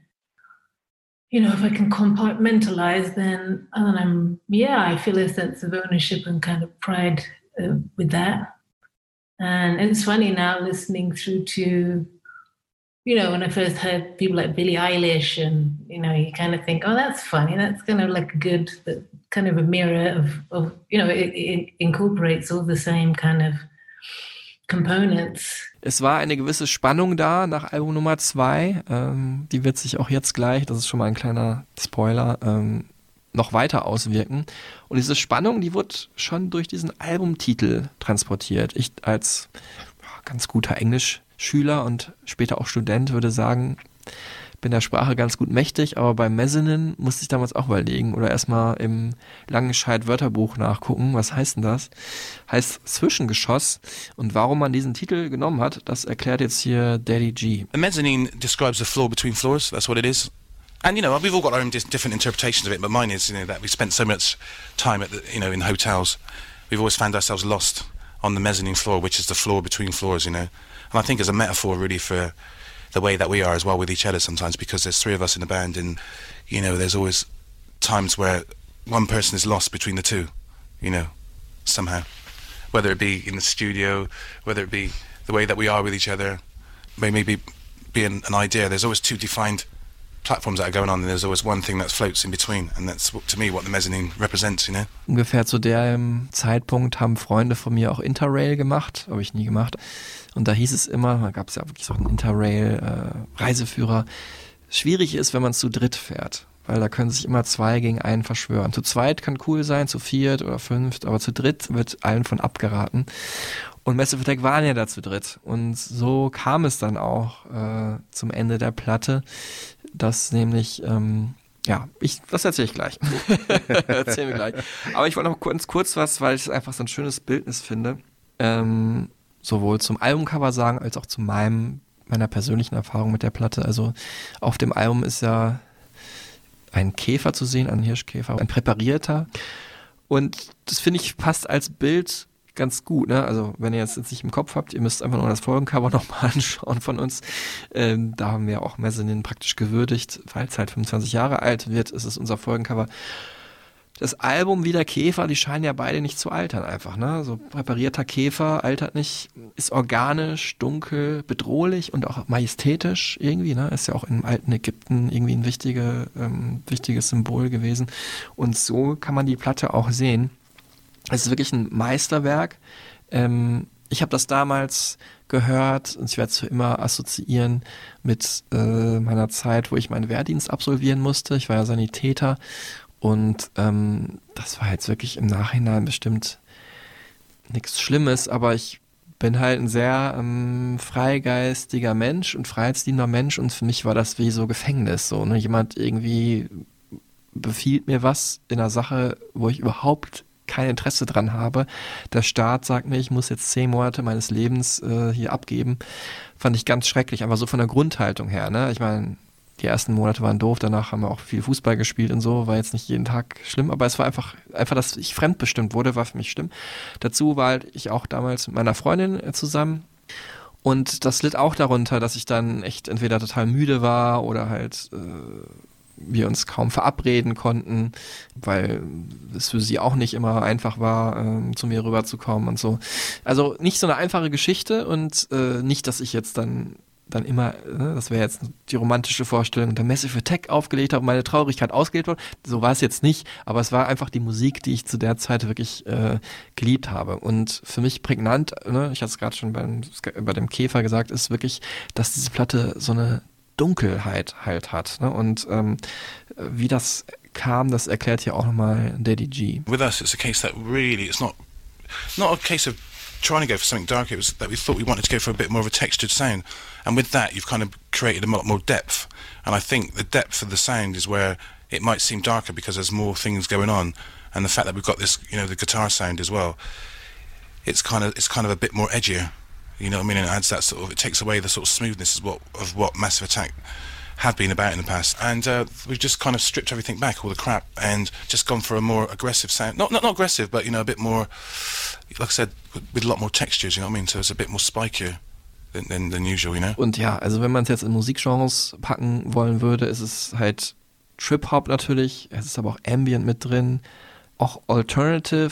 you know, if I can compartmentalize, then and I'm yeah, I feel a sense of ownership and kind of pride uh, with that. And it's funny now listening through to, you know, when I first heard people like Billie Eilish, and you know, you kind of think, oh, that's funny. That's kind of like a good, kind of a mirror of, of you know, it, it incorporates all the same kind of components. Es war eine gewisse Spannung da nach Album Nummer zwei. Ähm, die wird sich auch jetzt gleich, das ist schon mal ein kleiner Spoiler, ähm, noch weiter auswirken. Und diese Spannung, die wird schon durch diesen Albumtitel transportiert. Ich als ganz guter Englischschüler und später auch Student würde sagen, bin der Sprache ganz gut mächtig, aber beim Mezzanine musste ich damals auch überlegen oder erstmal im Langenscheid Wörterbuch nachgucken, was heißt denn das? Heißt Zwischengeschoss und warum man diesen Titel genommen hat, das erklärt jetzt hier Daddy G. A mezzanine describes the floor between floors. That's what it is. And you know, we've all got our own different interpretations of it. But mine is, you know, that we spent so much time at, the, you know, in hotels. We've always found ourselves lost on the mezzanine floor, which is the floor between floors. You know, and I think as a metaphor, really, for the way that we are as well with each other sometimes, because there's three of us in the band, and you know, there's always times where one person is lost between the two. You know, somehow, whether it be in the studio, whether it be the way that we are with each other, may maybe be an, an idea. There's always two defined platforms that are going on, and there's always one thing that floats in between, and that's to me what the mezzanine represents. You know. Ungefähr zu dem ähm, Zeitpunkt haben Freunde von mir auch Interrail gemacht, habe ich nie gemacht. Und da hieß es immer, da gab es ja wirklich so einen Interrail-Reiseführer. Schwierig ist, wenn man zu dritt fährt, weil da können sich immer zwei gegen einen verschwören. Zu zweit kann cool sein, zu viert oder fünft, aber zu dritt wird allen von abgeraten. Und Massive Attack waren ja da zu dritt. Und so kam es dann auch äh, zum Ende der Platte, dass nämlich, ähm, ja, ich, das erzähle ich gleich. Erzählen wir gleich. Aber ich wollte noch kurz, kurz was, weil ich es einfach so ein schönes Bildnis finde, ähm, sowohl zum Albumcover sagen, als auch zu meinem, meiner persönlichen Erfahrung mit der Platte. Also auf dem Album ist ja ein Käfer zu sehen, ein Hirschkäfer, ein präparierter. Und das finde ich passt als Bild ganz gut, ne? Also wenn ihr jetzt, jetzt nicht im Kopf habt, ihr müsst einfach nur das Folgencover nochmal anschauen von uns. Ähm, da haben wir auch Mezzanine praktisch gewürdigt, weil es halt 25 Jahre alt wird, ist es unser Folgencover. Das Album wie der Käfer, die scheinen ja beide nicht zu altern einfach, ne? So präparierter Käfer altert nicht, ist organisch, dunkel, bedrohlich und auch majestätisch irgendwie, ne? Ist ja auch im alten Ägypten irgendwie ein wichtige, ähm, wichtiges Symbol gewesen. Und so kann man die Platte auch sehen. Es ist wirklich ein Meisterwerk. Ähm, ich habe das damals gehört und ich werde es für immer assoziieren mit äh, meiner Zeit, wo ich meinen Wehrdienst absolvieren musste. Ich war ja Sanitäter und ähm, das war jetzt wirklich im Nachhinein bestimmt nichts Schlimmes, aber ich bin halt ein sehr ähm, freigeistiger Mensch und freiheitsliebender Mensch und für mich war das wie so Gefängnis. So, ne? Jemand irgendwie befiehlt mir was in einer Sache, wo ich überhaupt kein Interesse dran habe. Der Staat sagt mir, ich muss jetzt zehn Monate meines Lebens äh, hier abgeben. Fand ich ganz schrecklich, einfach so von der Grundhaltung her. Ne? Ich meine, die ersten Monate waren doof, danach haben wir auch viel Fußball gespielt und so, war jetzt nicht jeden Tag schlimm, aber es war einfach, einfach, dass ich fremdbestimmt wurde, war für mich schlimm. Dazu war halt ich auch damals mit meiner Freundin äh, zusammen und das litt auch darunter, dass ich dann echt entweder total müde war oder halt äh, wir uns kaum verabreden konnten, weil es für sie auch nicht immer einfach war, ähm, zu mir rüberzukommen und so. Also nicht so eine einfache Geschichte und äh, nicht, dass ich jetzt dann dann immer, ne, das wäre jetzt die romantische Vorstellung, der Massive Attack aufgelegt habe meine Traurigkeit ausgelegt wurde. So war es jetzt nicht, aber es war einfach die Musik, die ich zu der Zeit wirklich äh, geliebt habe. Und für mich prägnant, ne, ich hatte es gerade schon beim, bei dem Käfer gesagt, ist wirklich, dass diese Platte so eine Dunkelheit halt hat. Ne? Und ähm, wie das kam, das erklärt hier auch nochmal Daddy G. With us, it's a case that really it's not not a case of trying to go for something darker. It was that we thought we wanted to go for a bit more of a textured sound, and with that, you've kind of created a lot more depth. And I think the depth of the sound is where it might seem darker because there's more things going on, and the fact that we've got this, you know, the guitar sound as well. It's kind of it's kind of a bit more edgier. You know what I mean? And it adds that sort of it takes away the sort of smoothness of what of what Massive Attack have been about in the past, and uh, we've just kind of stripped everything back, all the crap, and just gone for a more aggressive sound. Not not not aggressive, but you know a bit more, like I said, with, with a lot more textures. You know what I mean? So it's a bit more spikier than than, usual. You know. Und ja, also wenn man es jetzt in Musikgenres packen wollen würde, ist es halt Trip-Hop natürlich, es ist aber auch Ambient mit drin, auch Alternative,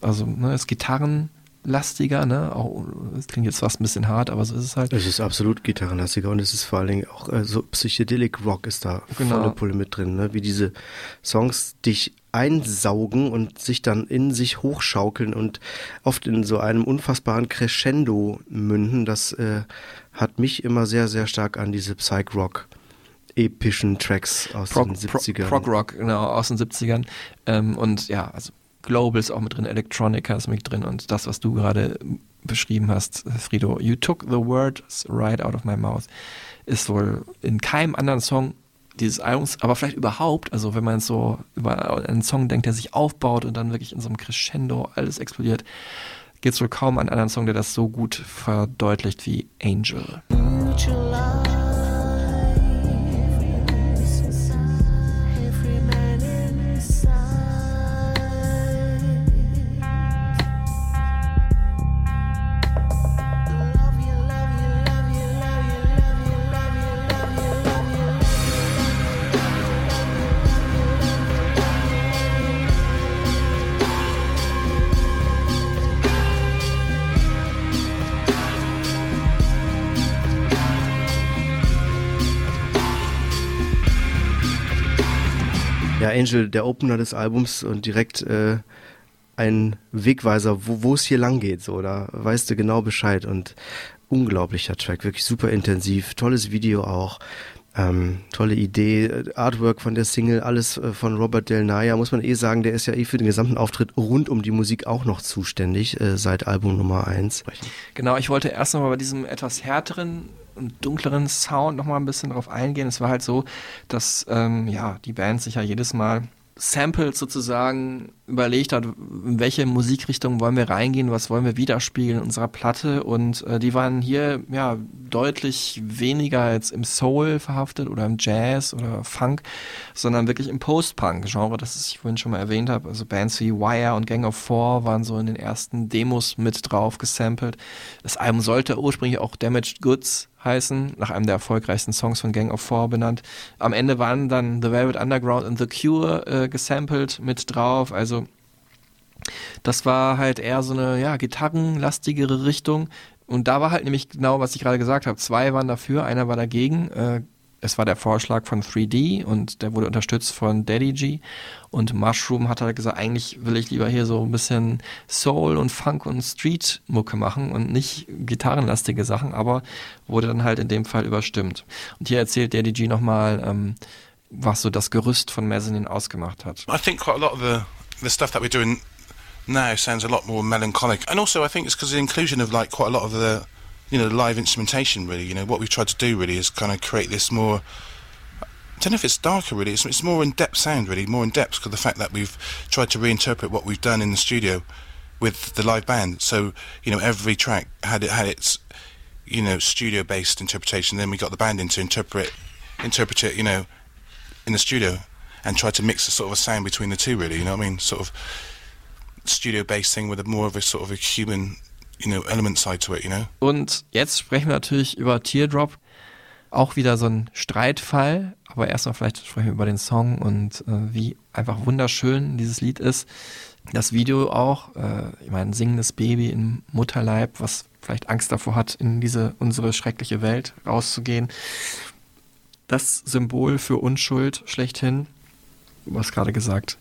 also ne, ist Gitarrenlastiger, ne? Auch, das klingt jetzt fast ein bisschen hart, aber so ist es halt. Es ist absolut gitarrenlastiger und es ist vor allen Dingen auch äh, so Psychedelic Rock ist da Genau. volle Pulle mit drin, ne? wie diese Songs dich einsaugen und sich dann in sich hochschaukeln und oft in so einem unfassbaren Crescendo münden. Das äh, hat mich immer sehr, sehr stark an diese Psych Rock epischen Tracks aus Prog, den 70ern. Prog Rock, genau, aus den 70ern. Ähm, und ja, also Global ist auch mit drin, Electronica ist mit drin und das, was du gerade beschrieben hast, Frido, You took the words right out of my mouth, ist wohl in keinem anderen Song dieses Albums, aber vielleicht überhaupt, also wenn man so über einen Song denkt, der sich aufbaut und dann wirklich in so einem Crescendo alles explodiert, gibt es wohl kaum einen anderen Song, der das so gut verdeutlicht wie Angel. Thank Angel, der Opener des Albums und direkt äh, ein Wegweiser, wo es hier lang geht, so, da weißt du genau Bescheid und unglaublicher Track, wirklich super intensiv, tolles Video auch. Ähm, tolle Idee, Artwork von der Single, alles äh, von Robert Del Naya, muss man eh sagen, der ist ja eh für den gesamten Auftritt rund um die Musik auch noch zuständig, äh, seit Album Nummer eins. Genau, ich wollte erst noch mal bei diesem etwas härteren dunkleren Sound noch mal ein bisschen drauf eingehen. Es war halt so, dass ähm, ja die Band sich ja jedes Mal Samples sozusagen überlegt hat, in welche Musikrichtung wollen wir reingehen, was wollen wir widerspiegeln in unserer Platte und äh, die waren hier ja deutlich weniger als im Soul verhaftet oder im Jazz oder Funk, sondern wirklich im Post-Punk-Genre, das ich vorhin schon mal erwähnt habe. Also Bands wie Wire und Gang of Four waren so in den ersten Demos mit drauf gesampelt. Das Album sollte ursprünglich auch Damaged Goods heißen, nach einem der erfolgreichsten Songs von Gang of Four benannt. Am Ende waren dann The Velvet Underground und The Cure äh, gesampelt mit drauf, also das war halt eher so eine ja, gitarrenlastigere Richtung. Und da war halt nämlich genau, was ich gerade gesagt habe. Zwei waren dafür, einer war dagegen. Äh, es war der Vorschlag von 3D und der wurde unterstützt von Daddy G. Und Mushroom hat halt gesagt, eigentlich will ich lieber hier so ein bisschen Soul und Funk und Street-Mucke machen und nicht gitarrenlastige Sachen, aber wurde dann halt in dem Fall überstimmt. Und hier erzählt Daddy G nochmal, ähm, was so das Gerüst von Mezzanine ausgemacht hat. I think quite a lot of the the stuff that we're doing now sounds a lot more melancholic, and also I think it's because the inclusion of like quite a lot of the you know live instrumentation. Really, you know what we've tried to do really is kind of create this more. I don't know if it's darker really. It's, it's more in depth sound really, more in depth because the fact that we've tried to reinterpret what we've done in the studio with the live band. So you know every track had it had its you know studio based interpretation. Then we got the band in to interpret interpret it you know in the studio and try to mix a sort of a sound between the two really. You know what I mean? Sort of studio based thing with a more of a sort of a human you know element side to it. You know. Und jetzt sprechen wir natürlich über Teardrop. Auch wieder so ein Streitfall, aber erstmal vielleicht sprechen wir über den Song und äh, wie einfach wunderschön dieses Lied ist. Das Video auch, äh, ich meine, ein singendes Baby im Mutterleib, was vielleicht Angst davor hat, in diese unsere schreckliche Welt rauszugehen. Das Symbol für Unschuld schlechthin. Hast gerade gesagt,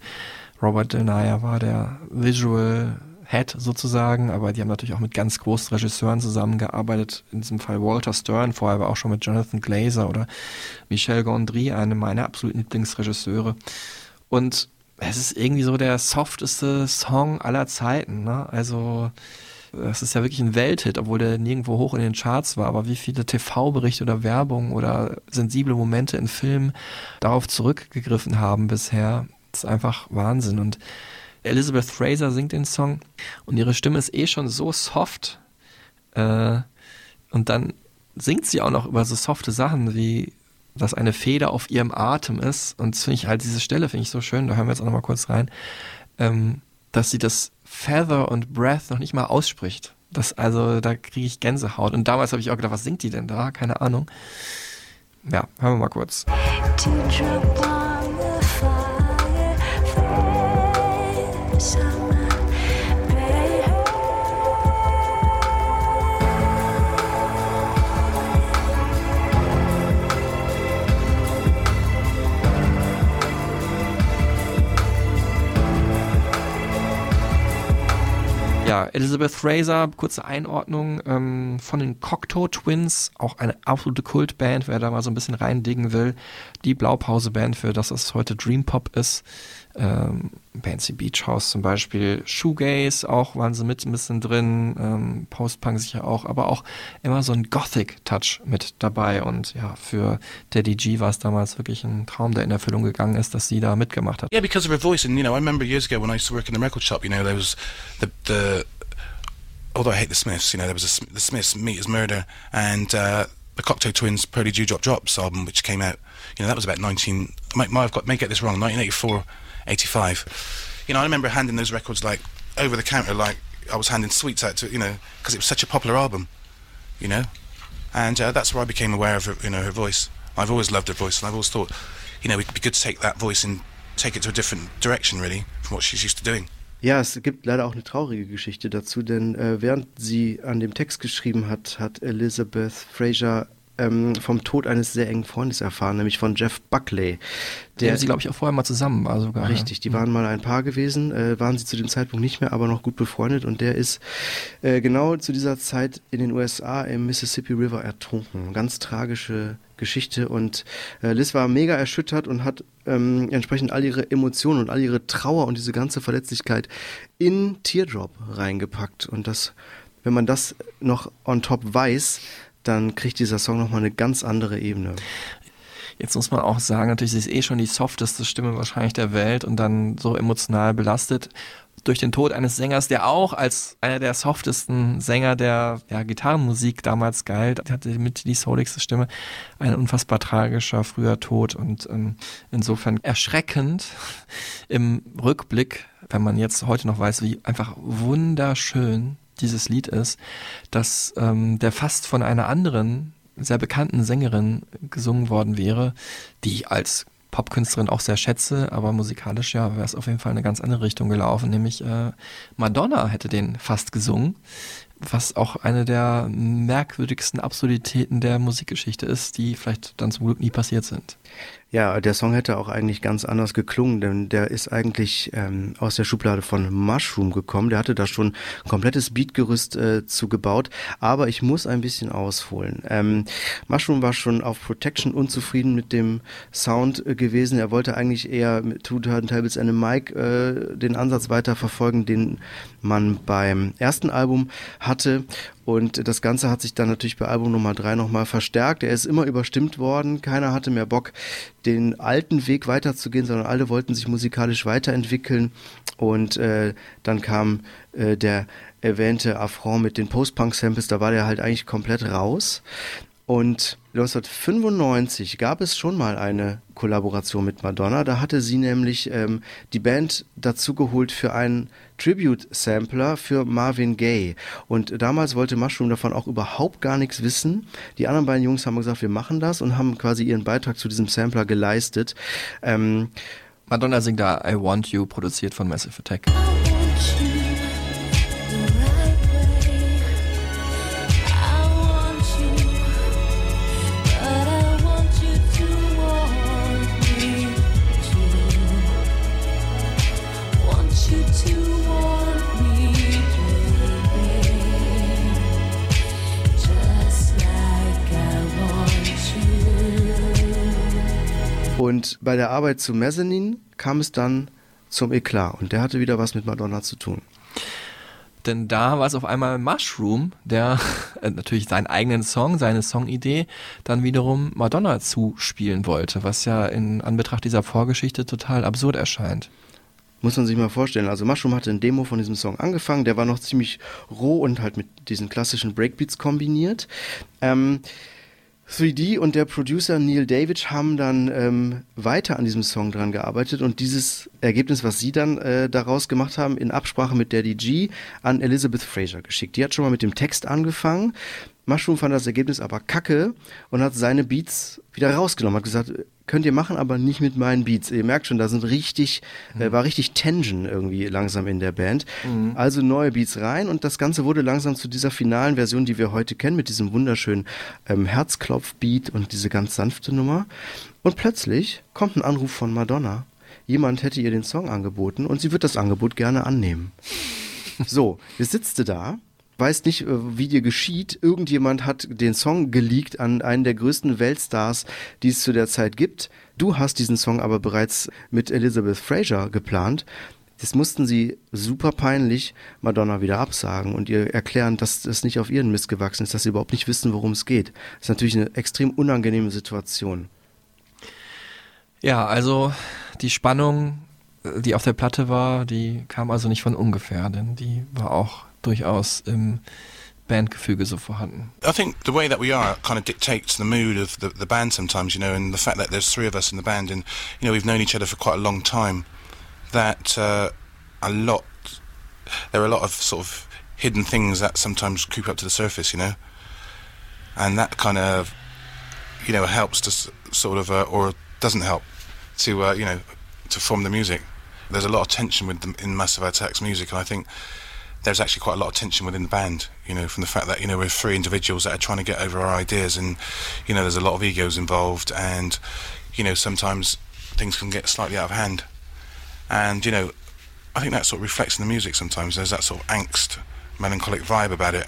Robert Denaya war der Visual Head sozusagen, aber die haben natürlich auch mit ganz großen Regisseuren zusammengearbeitet. In diesem Fall Walter Stern, vorher aber auch schon mit Jonathan Glazer oder Michel Gondry, einem meiner absoluten Lieblingsregisseure. Und es ist irgendwie so der softeste Song aller Zeiten. Ne? Also es ist ja wirklich ein Welthit, obwohl der nirgendwo hoch in den Charts war. Aber wie viele TV-Berichte oder Werbung oder sensible Momente in Filmen darauf zurückgegriffen haben bisher, ist einfach Wahnsinn. Und Elizabeth Fraser singt den Song und ihre Stimme ist eh schon so soft. Äh, und dann singt sie auch noch über so softe Sachen wie dass eine Feder auf ihrem Atem ist. Und das finde ich halt, diese Stelle finde ich so schön, da hören wir jetzt auch noch mal kurz rein, ähm, dass sie das Feather und Breath noch nicht mal ausspricht. Das, also, da kriege ich Gänsehaut. Und damals habe ich auch gedacht, was singt die denn da? Keine Ahnung. Ja, hören wir mal kurz. Teardrop Ja, Elizabeth Fraser, kurze Einordnung ähm, von den Cocteau Twins, auch eine absolute Kultband, wer da mal so ein bisschen reindigen will. Die Blaupause-Band für das, was heute Dream Pop ist. Ähm, Beach House zum Beispiel, Shoegaze auch waren sie mit ein bisschen drin, ähm, Post-Punk sicher auch, aber auch immer so ein Gothic-Touch mit dabei. Und ja, für Daddy G war es damals wirklich ein Traum, der in Erfüllung gegangen ist, dass sie da mitgemacht hat. Yeah, because of her voice, and you know, I remember years ago when I used to work in the record shop. You know, there was the the. Although I hate the Smiths, you know, there was a, the Smiths, Meat is Murder, and uh, the Cocteau Twins' Pearly Dewdrop Drops album, which came out. You know, that was about 19. I might, might have got may get this wrong. 1984, 85. You know, I remember handing those records like over the counter, like I was handing sweets out to, you know, because it was such a popular album. You know, and uh, that's where I became aware of her, you know her voice. I've always loved her voice, and I've always thought, you know, it'd be good to take that voice and take it to a different direction, really, from what she's used to doing. Ja, es gibt leider auch eine traurige Geschichte dazu, denn äh, während sie an dem Text geschrieben hat, hat Elizabeth Fraser ähm, vom Tod eines sehr engen Freundes erfahren, nämlich von Jeff Buckley. Der sie, glaube ich, auch vorher mal zusammen war sogar. Richtig, die waren mal ein Paar gewesen, äh, waren sie zu dem Zeitpunkt nicht mehr, aber noch gut befreundet und der ist äh, genau zu dieser Zeit in den USA im Mississippi River ertrunken. Ganz tragische Geschichte und äh, Liz war mega erschüttert und hat ähm, entsprechend all ihre Emotionen und all ihre Trauer und diese ganze Verletzlichkeit in Teardrop reingepackt und das, wenn man das noch on top weiß, dann kriegt dieser Song nochmal eine ganz andere Ebene. Jetzt muss man auch sagen, natürlich ist eh schon die softeste Stimme wahrscheinlich der Welt und dann so emotional belastet durch den Tod eines Sängers, der auch als einer der softesten Sänger der ja, Gitarrenmusik damals galt, hatte mit die souligste Stimme, ein unfassbar tragischer früher Tod und ähm, insofern erschreckend im Rückblick, wenn man jetzt heute noch weiß, wie einfach wunderschön dieses Lied ist, dass ähm, der fast von einer anderen sehr bekannten Sängerin gesungen worden wäre, die ich als Popkünstlerin auch sehr schätze, aber musikalisch ja wäre es auf jeden Fall eine ganz andere Richtung gelaufen, nämlich äh, Madonna hätte den fast gesungen, was auch eine der merkwürdigsten Absurditäten der Musikgeschichte ist, die vielleicht dann zum Glück nie passiert sind. Ja, der Song hätte auch eigentlich ganz anders geklungen, denn der ist eigentlich ähm, aus der Schublade von Mushroom gekommen. Der hatte da schon ein komplettes Beatgerüst äh, zugebaut, aber ich muss ein bisschen ausholen. Ähm, Mushroom war schon auf Protection unzufrieden mit dem Sound äh, gewesen. Er wollte eigentlich eher mit Two Turntables and a Mic äh, den Ansatz weiter verfolgen, den man beim ersten Album hatte. Und das Ganze hat sich dann natürlich bei Album Nummer drei nochmal verstärkt. Er ist immer überstimmt worden. Keiner hatte mehr Bock, den alten Weg weiterzugehen, sondern alle wollten sich musikalisch weiterentwickeln. Und äh, dann kam äh, der erwähnte Affront mit den Post-Punk-Samples. Da war der halt eigentlich komplett raus. Und 1995 gab es schon mal eine Kollaboration mit Madonna. Da hatte sie nämlich ähm, die Band dazugeholt für einen Tribute-Sampler für Marvin Gaye. Und damals wollte Mushroom davon auch überhaupt gar nichts wissen. Die anderen beiden Jungs haben gesagt, wir machen das und haben quasi ihren Beitrag zu diesem Sampler geleistet. Ähm, Madonna singt da I Want You, produziert von Massive Attack. Und bei der Arbeit zu Mezzanine kam es dann zum Eklat und der hatte wieder was mit Madonna zu tun. Denn da war es auf einmal Mushroom, der äh, natürlich seinen eigenen Song, seine Songidee, dann wiederum Madonna zuspielen wollte, was ja in Anbetracht dieser Vorgeschichte total absurd erscheint. Muss man sich mal vorstellen. Also Mushroom hatte ein Demo von diesem Song angefangen, der war noch ziemlich roh und halt mit diesen klassischen Breakbeats kombiniert. Ähm, 3D und der Producer Neil David haben dann ähm, weiter an diesem Song dran gearbeitet und dieses Ergebnis, was sie dann äh, daraus gemacht haben, in Absprache mit Daddy G an Elizabeth Fraser geschickt. Die hat schon mal mit dem Text angefangen. Mushroom fand das Ergebnis aber kacke und hat seine Beats wieder rausgenommen, hat gesagt, könnt ihr machen, aber nicht mit meinen Beats. Ihr merkt schon, da sind richtig, äh, war richtig Tension irgendwie langsam in der Band. Mhm. Also neue Beats rein und das Ganze wurde langsam zu dieser finalen Version, die wir heute kennen, mit diesem wunderschönen ähm, Herzklopf-Beat und diese ganz sanfte Nummer. Und plötzlich kommt ein Anruf von Madonna. Jemand hätte ihr den Song angeboten und sie wird das Angebot gerne annehmen. So, jetzt sitzt du da weißt nicht, äh, wie dir geschieht. Irgendjemand hat den Song geleakt an einen der größten Weltstars, die es zu der Zeit gibt. Du hast diesen Song aber bereits mit Elizabeth Fraser geplant. Das mussten sie super peinlich Madonna wieder absagen und ihr erklären, dass das nicht auf ihren Mist gewachsen ist, dass sie überhaupt nicht wissen, worum es geht. Das ist natürlich eine extrem unangenehme Situation. Ja, also die Spannung, äh, die auf der Platte war, die kam also nicht von ungefähr, denn die war auch durchaus im Bandgefüge so vorhanden. I think the way that we are kind of dictates the mood of the, the band sometimes, you know, and the fact that there's three of us in the band and, you know, we've known each other for quite a long time, that uh, a lot, there are a lot of sort of hidden things that sometimes creep up to the surface, you know, and that kind of, you know, helps to sort of, uh, or doesn't help to, uh, you know, to form the music. There's a lot of tension with in Massive Attack's music, and I think there's actually quite a lot of tension within the band, you know, from the fact that, you know, we're three individuals that are trying to get over our ideas and, you know, there's a lot of egos involved and, you know, sometimes things can get slightly out of hand. And, you know, I think that sort of reflects in the music sometimes. There's that sort of angst, melancholic vibe about it.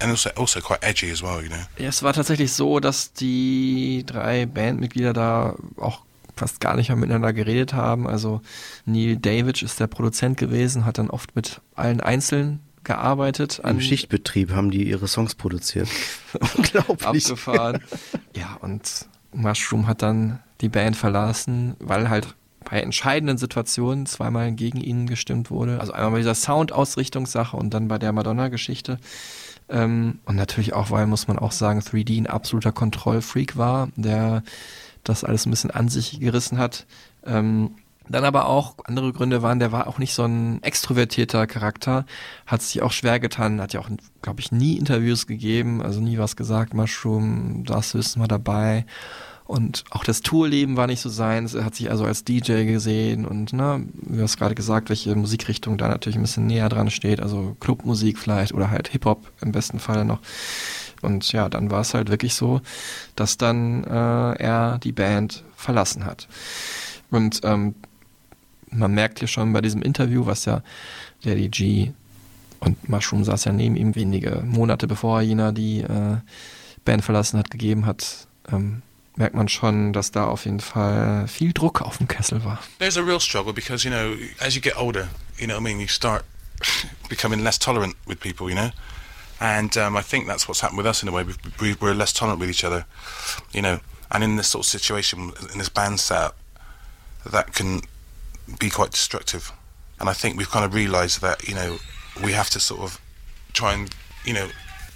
And also, also quite edgy as well, you know. Ja, es war tatsächlich so, dass die drei Bandmitglieder da auch fast gar nicht mehr miteinander geredet haben. Also Neil Davidge ist der Produzent gewesen, hat dann oft mit allen einzeln gearbeitet. Im Schichtbetrieb haben die ihre Songs produziert. Unglaublich. abgefahren. ja, und Mushroom hat dann die Band verlassen, weil halt bei entscheidenden Situationen zweimal gegen ihn gestimmt wurde. Also einmal bei dieser Sound-Ausrichtungssache und dann bei der Madonna-Geschichte. Ähm, und natürlich auch, weil, muss man auch sagen, 3D ein absoluter Kontrollfreak war, der das alles ein bisschen an sich gerissen hat. Ähm, dann aber auch andere Gründe waren, der war auch nicht so ein extrovertierter Charakter, hat sich auch schwer getan, hat ja auch, glaube ich, nie Interviews gegeben, also nie was gesagt, Mushroom, das wissen wir dabei. Und auch das Tourleben war nicht so seins. Er hat sich also als DJ gesehen und, ne, du hast gerade gesagt, welche Musikrichtung da natürlich ein bisschen näher dran steht. Also Clubmusik vielleicht oder halt Hip-Hop im besten Fall noch. Und ja, dann war es halt wirklich so, dass dann äh, er die Band verlassen hat. Und ähm, man merkt hier schon bei diesem Interview, was ja Daddy G und Mushroom saß ja neben ihm wenige Monate bevor Jena die äh, Band verlassen hat, gegeben hat, ähm, merkt man schon, dass da auf jeden Fall viel Druck auf dem Kessel war. There's a real struggle because, you know, as you get older, you know what I mean, you start becoming less tolerant with people, you know? And um, I think that's what's happened with us in a way. We, we're less tolerant with each other, you know? And in this sort of situation, in this band setup, that can be quite destructive. And I think we've kind of realised that, you know, we have to sort of try and, you know,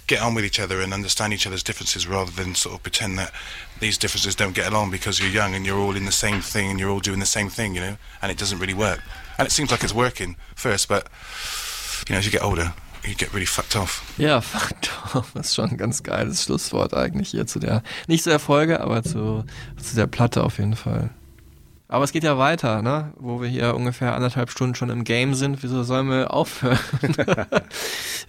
get on with each other and understand each other's differences rather than sort of pretend that these differences don't get along because you're young and you're all in the same thing and you're all doing the same thing, you know, and it doesn't really work. And it seems like it's working first, but, you know, as you get older, you get really fucked off. Ja, fucked off. Ist schon ein ganz geiles Schlusswort eigentlich hier zu der, nicht zu der Folge, aber zu, zu der Platte auf jeden Fall. Aber es geht ja weiter, ne? Wo wir hier ungefähr anderthalb Stunden schon im Game sind. Wieso sollen wir aufhören?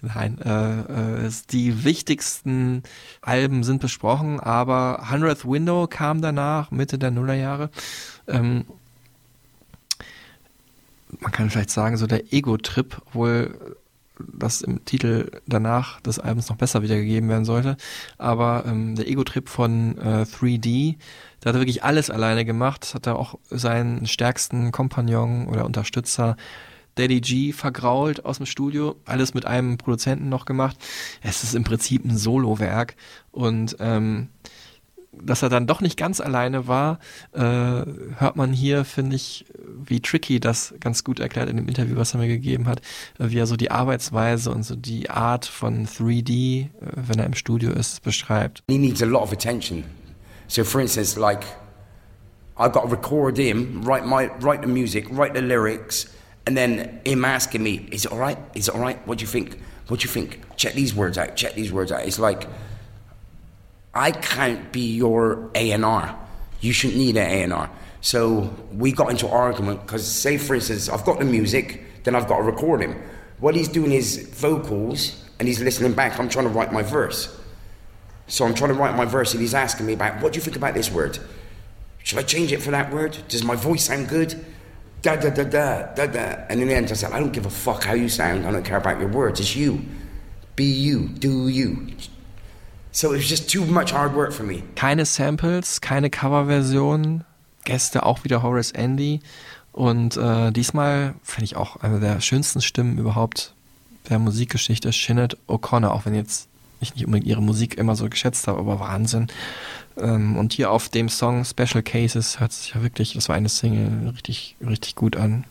Nein, äh, äh, die wichtigsten Alben sind besprochen, aber 100th Window kam danach, Mitte der Nullerjahre. Ähm, man kann vielleicht sagen, so der Ego-Trip, obwohl das im Titel danach des Albums noch besser wiedergegeben werden sollte. Aber ähm, der Ego-Trip von äh, 3D, da hat er wirklich alles alleine gemacht, hat er auch seinen stärksten Kompagnon oder Unterstützer Daddy G vergrault aus dem Studio, alles mit einem Produzenten noch gemacht. Es ist im Prinzip ein Solo-Werk und ähm, dass er dann doch nicht ganz alleine war, äh, hört man hier, finde ich, wie Tricky das ganz gut erklärt in dem Interview, was er mir gegeben hat, äh, wie er so die Arbeitsweise und so die Art von 3D, äh, wenn er im Studio ist, beschreibt. He needs a lot of attention. So, for instance, like I've got to record him, write my write the music, write the lyrics, and then him asking me, "Is it all right? Is it all right? What do you think? What do you think? Check these words out. Check these words out." It's like I can't be your A and R. You shouldn't need an A and R. So we got into argument because, say, for instance, I've got the music, then I've got to record him. While he's doing is vocals and he's listening back, I'm trying to write my verse. So I'm trying to write my verse, and he's asking me about what do you think about this word? Should I change it for that word? Does my voice sound good? Da da da da da da. And in the end, I said, I don't give a fuck how you sound. I don't care about your words. It's you. Be you. Do you. So it was just too much hard work for me. Keine Samples, keine Coverversion, Gäste auch wieder Horace Andy und äh, diesmal finde ich auch eine der schönsten Stimmen überhaupt der Musikgeschichte, Sinead O'Connor, auch wenn jetzt ich nicht unbedingt ihre Musik immer so geschätzt habe, aber Wahnsinn. Ähm, und hier auf dem Song Special Cases hört sich ja wirklich, das war eine Single, richtig, richtig gut an.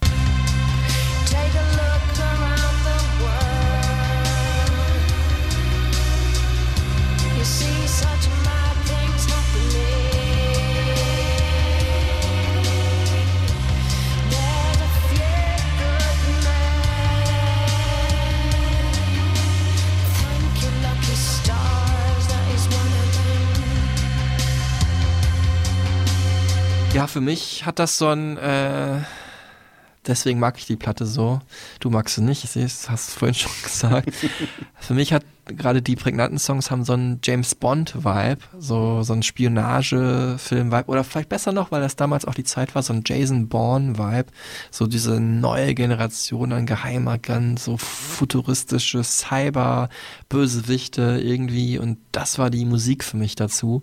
Ja, für mich hat das so ein, äh, Deswegen mag ich die Platte so. Du magst sie nicht, ich sehe es, hast du vorhin schon gesagt. Für mich hat gerade die prägnanten Songs haben so einen James Bond-Vibe, so, so einen Spionage-Film-Vibe oder vielleicht besser noch, weil das damals auch die Zeit war, so ein Jason Bourne-Vibe, so diese neue Generation an Geheimagern, so futuristische Cyber-Bösewichte irgendwie und das war die Musik für mich dazu.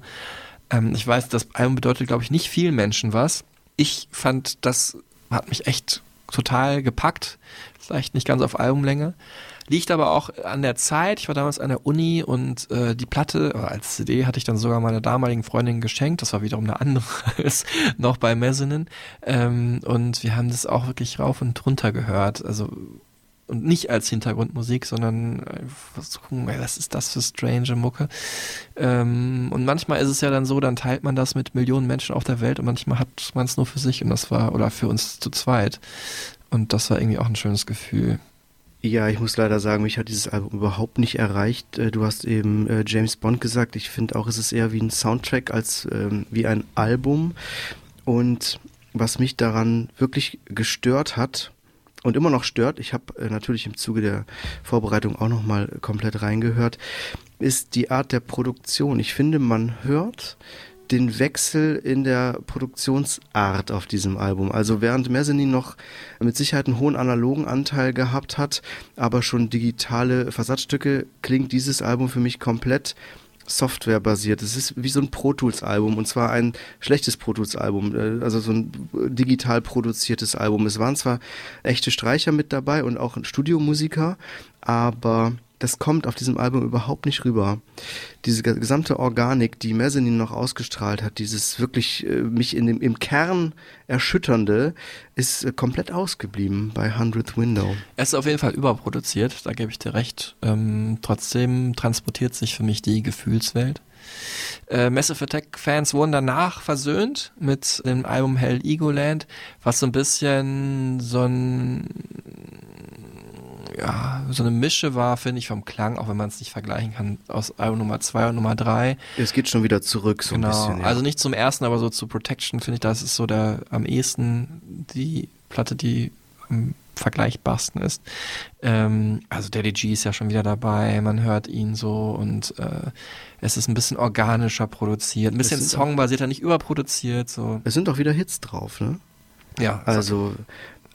Ähm, ich weiß, das Album bedeutet, glaube ich, nicht vielen Menschen was. Ich fand, das hat mich echt total gepackt. Vielleicht nicht ganz auf Albumlänge. Liegt aber auch an der Zeit. Ich war damals an der Uni und äh, die Platte äh, als CD hatte ich dann sogar meiner damaligen Freundin geschenkt. Das war wiederum eine andere als noch bei Mezzanine. Ähm, und wir haben das auch wirklich rauf und runter gehört. Also und nicht als Hintergrundmusik, sondern gucken, ey, was ist das für strange Mucke. Ähm, und manchmal ist es ja dann so, dann teilt man das mit Millionen Menschen auf der Welt und manchmal hat man es nur für sich und das war, oder für uns zu zweit. Und das war irgendwie auch ein schönes Gefühl. Ja, ich muss leider sagen, mich hat dieses Album überhaupt nicht erreicht. Äh, Du hast eben äh, James Bond gesagt. Ich finde auch, es ist eher wie ein Soundtrack als ähm, wie ein Album. Und was mich daran wirklich gestört hat und immer noch stört, ich habe äh, natürlich im Zuge der Vorbereitung auch noch mal komplett reingehört, ist die Art der Produktion. Ich finde, man hört den Wechsel in der Produktionsart auf diesem Album. Also während Mezzanine noch mit Sicherheit einen hohen analogen Anteil gehabt hat, aber schon digitale Versatzstücke, klingt dieses Album für mich komplett softwarebasiert. Es ist wie so ein Pro Tools Album und zwar ein schlechtes Pro Tools Album, äh, also so ein digital produziertes Album. Es waren zwar echte Streicher mit dabei und auch Studiomusiker, aber das kommt auf diesem Album überhaupt nicht rüber. Diese ge- gesamte Organik, die Mezzanine noch ausgestrahlt hat, dieses wirklich äh, mich in dem, im Kern erschütternde, ist äh, komplett ausgeblieben bei 100th Window. Es ist auf jeden Fall überproduziert, da gebe ich dir recht. Ähm, trotzdem transportiert sich für mich die Gefühlswelt. Äh, Massive Attack-Fans wurden danach versöhnt mit dem Album Hell Egoland, was so ein bisschen so ein ja, so eine Mische war, finde ich, vom Klang, auch wenn man es nicht vergleichen kann, aus Album Nummer 2 und Nummer 3. Es geht schon wieder zurück so genau. ein bisschen. Ja. Also nicht zum ersten, aber so zu Protection, finde ich, das ist so der am ehesten die Platte, die am vergleichbarsten ist. Ähm, also Daddy G ist ja schon wieder dabei, man hört ihn so und äh, es ist ein bisschen organischer produziert, ein bisschen songbasierter, nicht überproduziert. So. Es sind auch wieder Hits drauf, ne? Ja, Also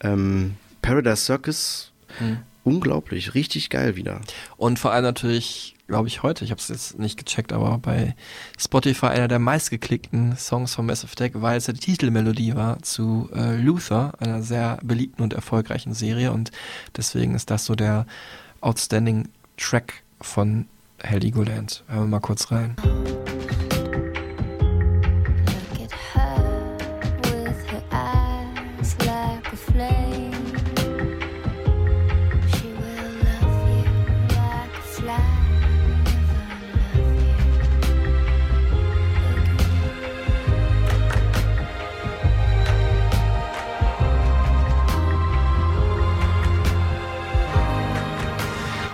ähm, Paradise Circus, Hm. Unglaublich, richtig geil wieder. Und vor allem natürlich, glaube ich, heute, ich habe es jetzt nicht gecheckt, aber bei Spotify einer der meistgeklickten Songs von Massive Attack, weil es ja die Titelmelodie war zu äh, Luther, einer sehr beliebten und erfolgreichen Serie. Und deswegen ist das so der outstanding Track von Hell Legoland. Hören wir mal kurz rein.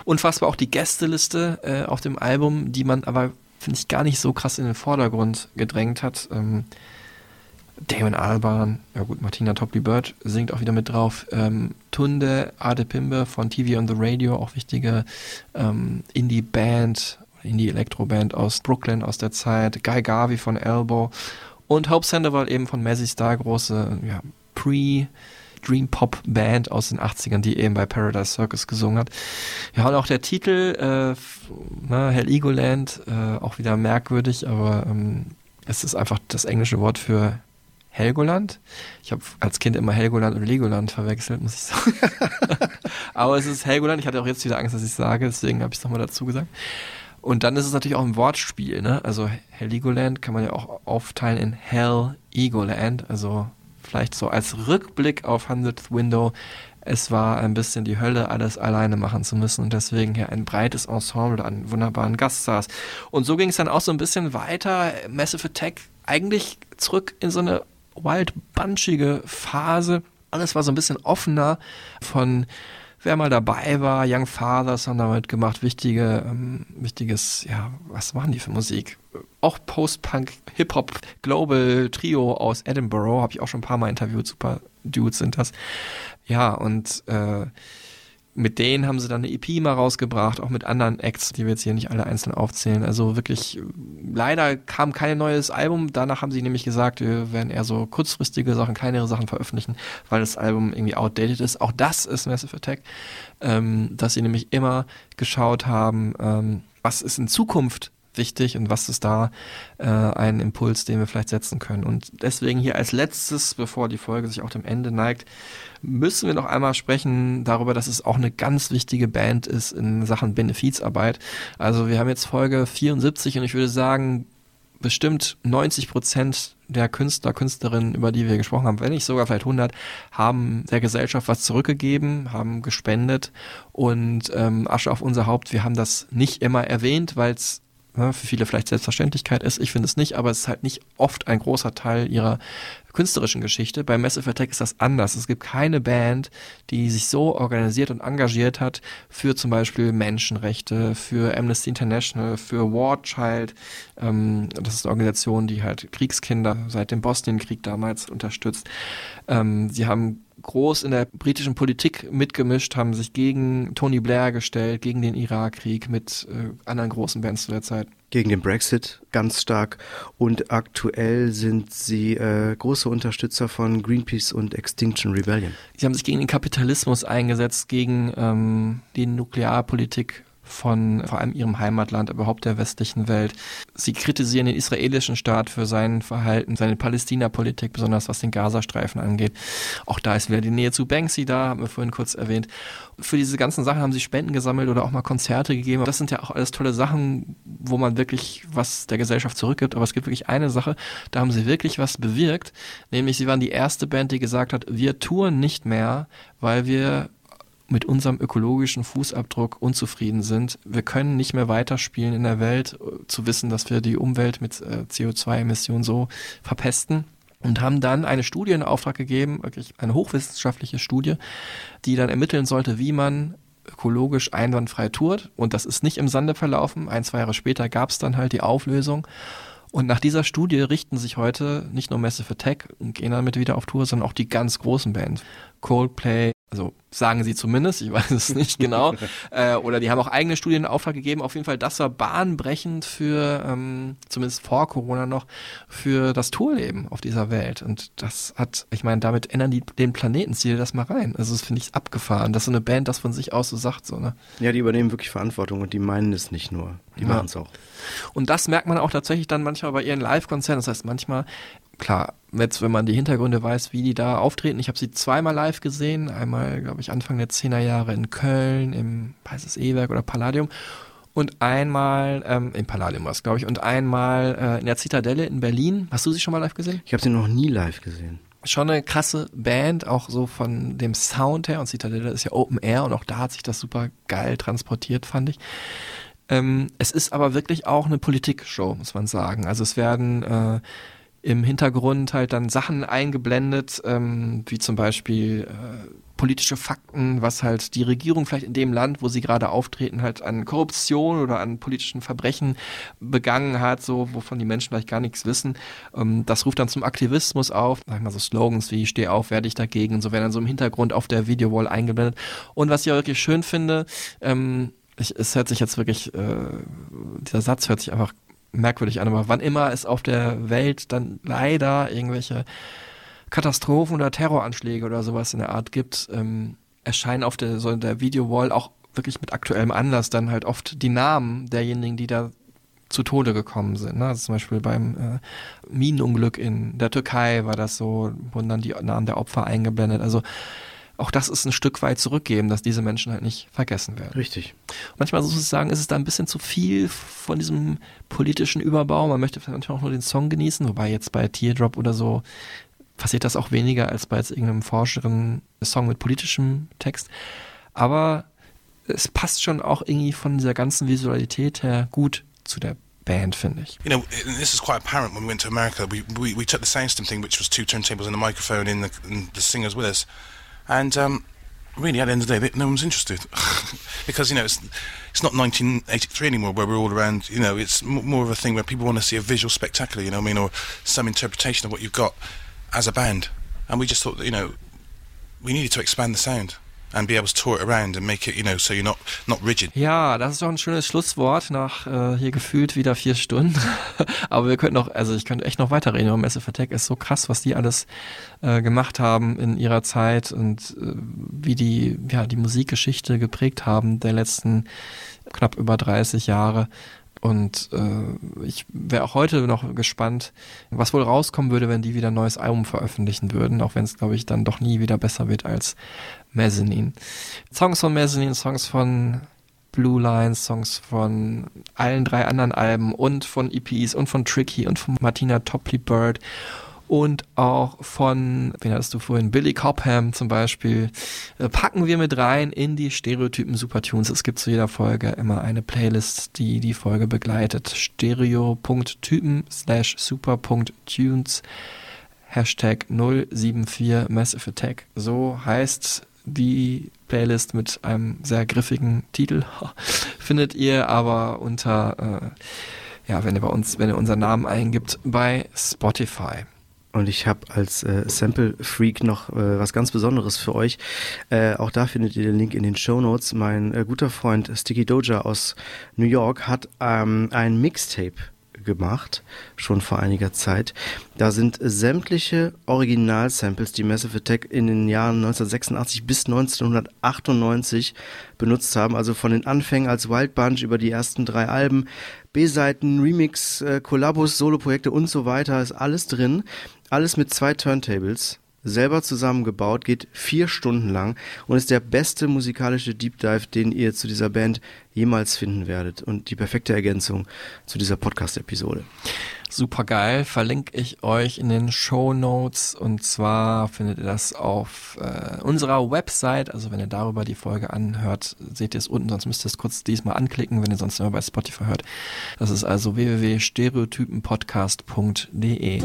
Unfassbar auch die Gästeliste äh, auf dem Album, die man aber, finde ich, gar nicht so krass in den Vordergrund gedrängt hat. Ähm, Damon Albarn, ja gut, Martina Topley Bird singt auch wieder mit drauf. Ähm, Tunde Adepimbe von TV on the Radio, auch wichtige ähm, Indie-Band, Indie-Elektro-Band aus Brooklyn aus der Zeit. Guy Garvey von Elbow und Hope Sandoval eben von Mazzy Star, große ja, Pre- Dream Pop Band aus den 80ern, die eben bei Paradise Circus gesungen hat. Ja, und auch der Titel, äh, ne, Hell Egoland, äh, auch wieder merkwürdig, aber ähm, es ist einfach das englische Wort für Helgoland. Ich habe als Kind immer Helgoland und Legoland verwechselt, muss ich sagen. aber es ist Helgoland. Ich hatte auch jetzt wieder Angst, dass ich sage, deswegen habe ich es nochmal dazu gesagt. Und dann ist es natürlich auch ein Wortspiel, ne? Also Heligoland kann man ja auch aufteilen in Hell Egoland, also vielleicht so als Rückblick auf 100th Window. Es war ein bisschen die Hölle, alles alleine machen zu müssen und deswegen hier ein breites Ensemble an wunderbaren Gaststars. Und so ging es dann auch so ein bisschen weiter. Massive Attack eigentlich zurück in so eine wild bunchige Phase. Alles war so ein bisschen offener von wer mal dabei war, Young Fathers haben damit gemacht, wichtige, ähm, wichtiges, ja, was machen die für Musik? Auch Post-Punk, Hip-Hop, Global Trio aus Edinburgh, habe ich auch schon ein paar Mal interviewt, super Dudes sind das. Ja, und äh, mit denen haben sie dann eine EP mal rausgebracht, auch mit anderen Acts, die wir jetzt hier nicht alle einzeln aufzählen. Also wirklich, leider kam kein neues Album. Danach haben sie nämlich gesagt, wir werden eher so kurzfristige Sachen, kleinere Sachen veröffentlichen, weil das Album irgendwie outdated ist. Auch das ist Massive Attack, ähm, dass sie nämlich immer geschaut haben, ähm, was ist in Zukunft wichtig und was ist da äh, ein Impuls, den wir vielleicht setzen können. Und deswegen hier als letztes, bevor die Folge sich auch dem Ende neigt, müssen wir noch einmal sprechen darüber, dass es auch eine ganz wichtige Band ist in Sachen Benefizarbeit. Also wir haben jetzt Folge 74 und ich würde sagen, bestimmt 90 Prozent der Künstler, Künstlerinnen, über die wir gesprochen haben, wenn nicht sogar vielleicht 100, haben der Gesellschaft was zurückgegeben, haben gespendet und ähm, Asche auf unser Haupt. Wir haben das nicht immer erwähnt, weil es ne, für viele vielleicht Selbstverständlichkeit ist. Ich finde es nicht, aber es ist halt nicht oft ein großer Teil ihrer künstlerischen Geschichte. Bei Massive Attack ist das anders. Es gibt keine Band, die sich so organisiert und engagiert hat für zum Beispiel Menschenrechte, für Amnesty International, für War Child. Ähm, das ist eine Organisation, die halt Kriegskinder seit dem Bosnienkrieg damals unterstützt. Ähm, sie haben groß in der britischen Politik mitgemischt, haben sich gegen Tony Blair gestellt, gegen den Irakkrieg mit äh, anderen großen Bands zu der Zeit. Gegen den Brexit ganz stark und aktuell sind sie äh, große Unterstützer von Greenpeace und Extinction Rebellion. Sie haben sich gegen den Kapitalismus eingesetzt, gegen ähm, die Nuklearpolitik von vor allem ihrem Heimatland, überhaupt der westlichen Welt. Sie kritisieren den israelischen Staat für sein Verhalten, seine Palästina-Politik, besonders was den Gazastreifen angeht. Auch da ist wieder die Nähe zu Banksy da, haben wir vorhin kurz erwähnt. Für diese ganzen Sachen haben sie Spenden gesammelt oder auch mal Konzerte gegeben. Das sind ja auch alles tolle Sachen, wo man wirklich was der Gesellschaft zurückgibt. Aber es gibt wirklich eine Sache, da haben sie wirklich was bewirkt. Nämlich sie waren die erste Band, die gesagt hat, wir touren nicht mehr, weil wir mit unserem ökologischen Fußabdruck unzufrieden sind. Wir können nicht mehr weiterspielen in der Welt, äh, zu wissen, dass wir die Umwelt mit äh, CO2-Emissionen so verpesten. Und haben dann eine Studie in Auftrag gegeben, wirklich eine hochwissenschaftliche Studie, die dann ermitteln sollte, wie man ökologisch einwandfrei tourt. Und das ist nicht im Sande verlaufen. Ein, zwei Jahre später gab es dann halt die Auflösung. Und nach dieser Studie richten sich heute nicht nur Massive Attack und gehen damit wieder auf Tour, sondern auch die ganz großen Bands. Coldplay, also sagen sie zumindest, ich weiß es nicht genau. äh, oder die haben auch eigene Studien in Auftrag gegeben. Auf jeden Fall, das war bahnbrechend für, ähm, zumindest vor Corona noch, für das Tourleben auf dieser Welt. Und das hat, ich meine, damit ändern die den Planeten, zieh dir das mal rein. Also das finde ich abgefahren, dass so eine Band das von sich aus so sagt. So, ne? Ja, die übernehmen wirklich Verantwortung und die meinen es nicht nur. Die Ja. machen es auch. Und das merkt man auch tatsächlich dann manchmal bei ihren Live-Konzerten. Das heißt, manchmal, klar, jetzt, wenn man die Hintergründe weiß, wie die da auftreten. Ich habe sie zweimal live gesehen. Einmal, glaube ich, Anfang der 10er Jahre in Köln, im Weißes E-Werk oder Palladium. Und einmal, ähm, im Palladium war es, glaube ich, und einmal äh, in der Zitadelle in Berlin. Hast du sie schon mal live gesehen? Ich habe sie noch nie live gesehen. Schon eine krasse Band, auch so von dem Sound her. Und Citadelle ist ja Open Air und auch da hat sich das super geil transportiert, fand ich. Ähm, es ist aber wirklich auch eine Politikshow, muss man sagen. Also es werden äh, im Hintergrund halt dann Sachen eingeblendet, ähm, wie zum Beispiel äh, politische Fakten, was halt die Regierung vielleicht in dem Land, wo sie gerade auftreten, halt an Korruption oder an politischen Verbrechen begangen hat, so wovon die Menschen vielleicht gar nichts wissen. Ähm, das ruft dann zum Aktivismus auf, sag ich mal so Slogans wie Steh auf, werde ich dagegen so werden dann so im Hintergrund auf der Videowall eingeblendet. Und was ich auch wirklich schön finde, ähm, ich, es hört sich jetzt wirklich, äh, dieser Satz hört sich einfach merkwürdig an, aber wann immer es auf der Welt dann leider irgendwelche Katastrophen oder Terroranschläge oder sowas in der Art gibt, ähm, erscheinen auf der, so der Videowall auch wirklich mit aktuellem Anlass dann halt oft die Namen derjenigen, die da zu Tode gekommen sind. Ne? Also zum Beispiel beim äh, Minenunglück in der Türkei war das so, wurden dann die Namen der Opfer eingeblendet. Also auch das ist ein Stück weit zurückgeben, dass diese Menschen halt nicht vergessen werden. Richtig. Manchmal sozusagen ist es da ein bisschen zu viel von diesem politischen Überbau. Man möchte vielleicht manchmal auch nur den Song genießen, wobei jetzt bei Teardrop oder so passiert das auch weniger als bei jetzt irgendeinem forscheren Song mit politischem Text. Aber es passt schon auch irgendwie von dieser ganzen Visualität her gut zu der Band, finde ich. You know, and this is quite apparent when we went to America. We, we, we took the soundsystem thing, which was two turntables and a microphone, in the, and the singers with us. And um, really, at the end of the day, no one's interested. because, you know, it's, it's not 1983 anymore where we're all around, you know, it's m- more of a thing where people want to see a visual spectacular, you know I mean, or some interpretation of what you've got as a band. And we just thought, that, you know, we needed to expand the sound and be able to tour it around and make it, you know, so you're not not rigid. Ja, das ist doch ein schönes Schlusswort nach äh, hier gefühlt wieder vier Stunden. Aber wir könnten noch, also ich könnte echt noch weiterreden über Massive Attack. Ist so krass, was die alles äh, gemacht haben in ihrer Zeit und äh, wie die ja die Musikgeschichte geprägt haben der letzten knapp über 30 Jahre. Und äh, ich wäre auch heute noch gespannt, was wohl rauskommen würde, wenn die wieder ein neues Album veröffentlichen würden, auch wenn es, glaube ich, dann doch nie wieder besser wird als Mezzanine. Songs von Mezzanine, Songs von Blue Lines, Songs von allen drei anderen Alben und von EPs und von Tricky und von Martina Topley Bird und auch von, wen hattest du vorhin, Billy Cobham zum Beispiel, äh, packen wir mit rein in die Stereotypen Supertunes. Es gibt zu jeder Folge immer eine Playlist, die die Folge begleitet. Stereo.typen slash super.tunes Hashtag 074 Massive Attack. So heißt die Playlist mit einem sehr griffigen Titel. Findet ihr aber unter, äh, ja, wenn ihr bei uns, wenn ihr unseren Namen eingibt, bei Spotify. Und ich habe als äh, Sample-Freak noch äh, was ganz Besonderes für euch. Äh, auch da findet ihr den Link in den Show Notes. Mein äh, guter Freund Sticky Doja aus New York hat ähm, ein Mixtape gemacht, schon vor einiger Zeit. Da sind sämtliche Original-Samples, die Massive Attack in den Jahren 1986 bis 1998 benutzt haben, also von den Anfängen als Wild Bunch über die ersten drei Alben, B-Seiten, Remix, äh, Soloprojekte und so weiter, ist alles drin. Alles mit zwei Turntables, selber zusammengebaut, geht vier Stunden lang und ist der beste musikalische Deep Dive, den ihr zu dieser Band jemals finden werdet und die perfekte Ergänzung zu dieser Podcast-Episode. Super geil, verlinke ich euch in den Show Notes und zwar findet ihr das auf äh, unserer Website. Also wenn ihr darüber die Folge anhört, seht ihr es unten, sonst müsst ihr es kurz diesmal anklicken, wenn ihr sonst immer bei Spotify hört. Das ist also www.stereotypenpodcast.de.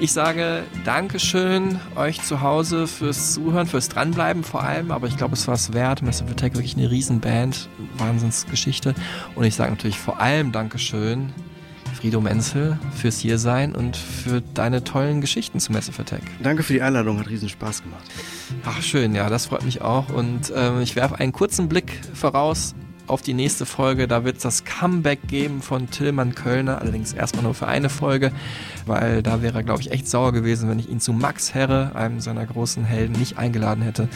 Ich sage Dankeschön euch zu Hause fürs Zuhören, fürs Dranbleiben vor allem, aber ich glaube, es war es wert. Massive Attack wirklich eine Riesenband, Wahnsinnsgeschichte. Und ich sage natürlich vor allem Dankeschön Frido Menzel fürs Hiersein und für deine tollen Geschichten zu Massive Attack. Danke für die Einladung, hat riesen Spaß gemacht. Ach schön, ja, das freut mich auch. Und ähm, ich werfe einen kurzen Blick voraus auf die nächste Folge. Da wird es das Comeback geben von Tillmann Kölner, allerdings erstmal nur für eine Folge, weil da wäre er, glaube ich, echt sauer gewesen, wenn ich ihn zu Max Herre, einem seiner großen Helden, nicht eingeladen hätte.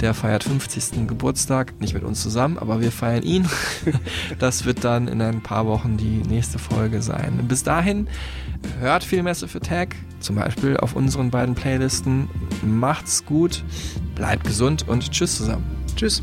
Der feiert 50. Geburtstag, nicht mit uns zusammen, aber wir feiern ihn. das wird dann in ein paar Wochen die nächste Folge sein. Bis dahin hört viel Massive Attack, zum Beispiel auf unseren beiden Playlisten. Macht's gut, bleibt gesund und tschüss zusammen. Tschüss.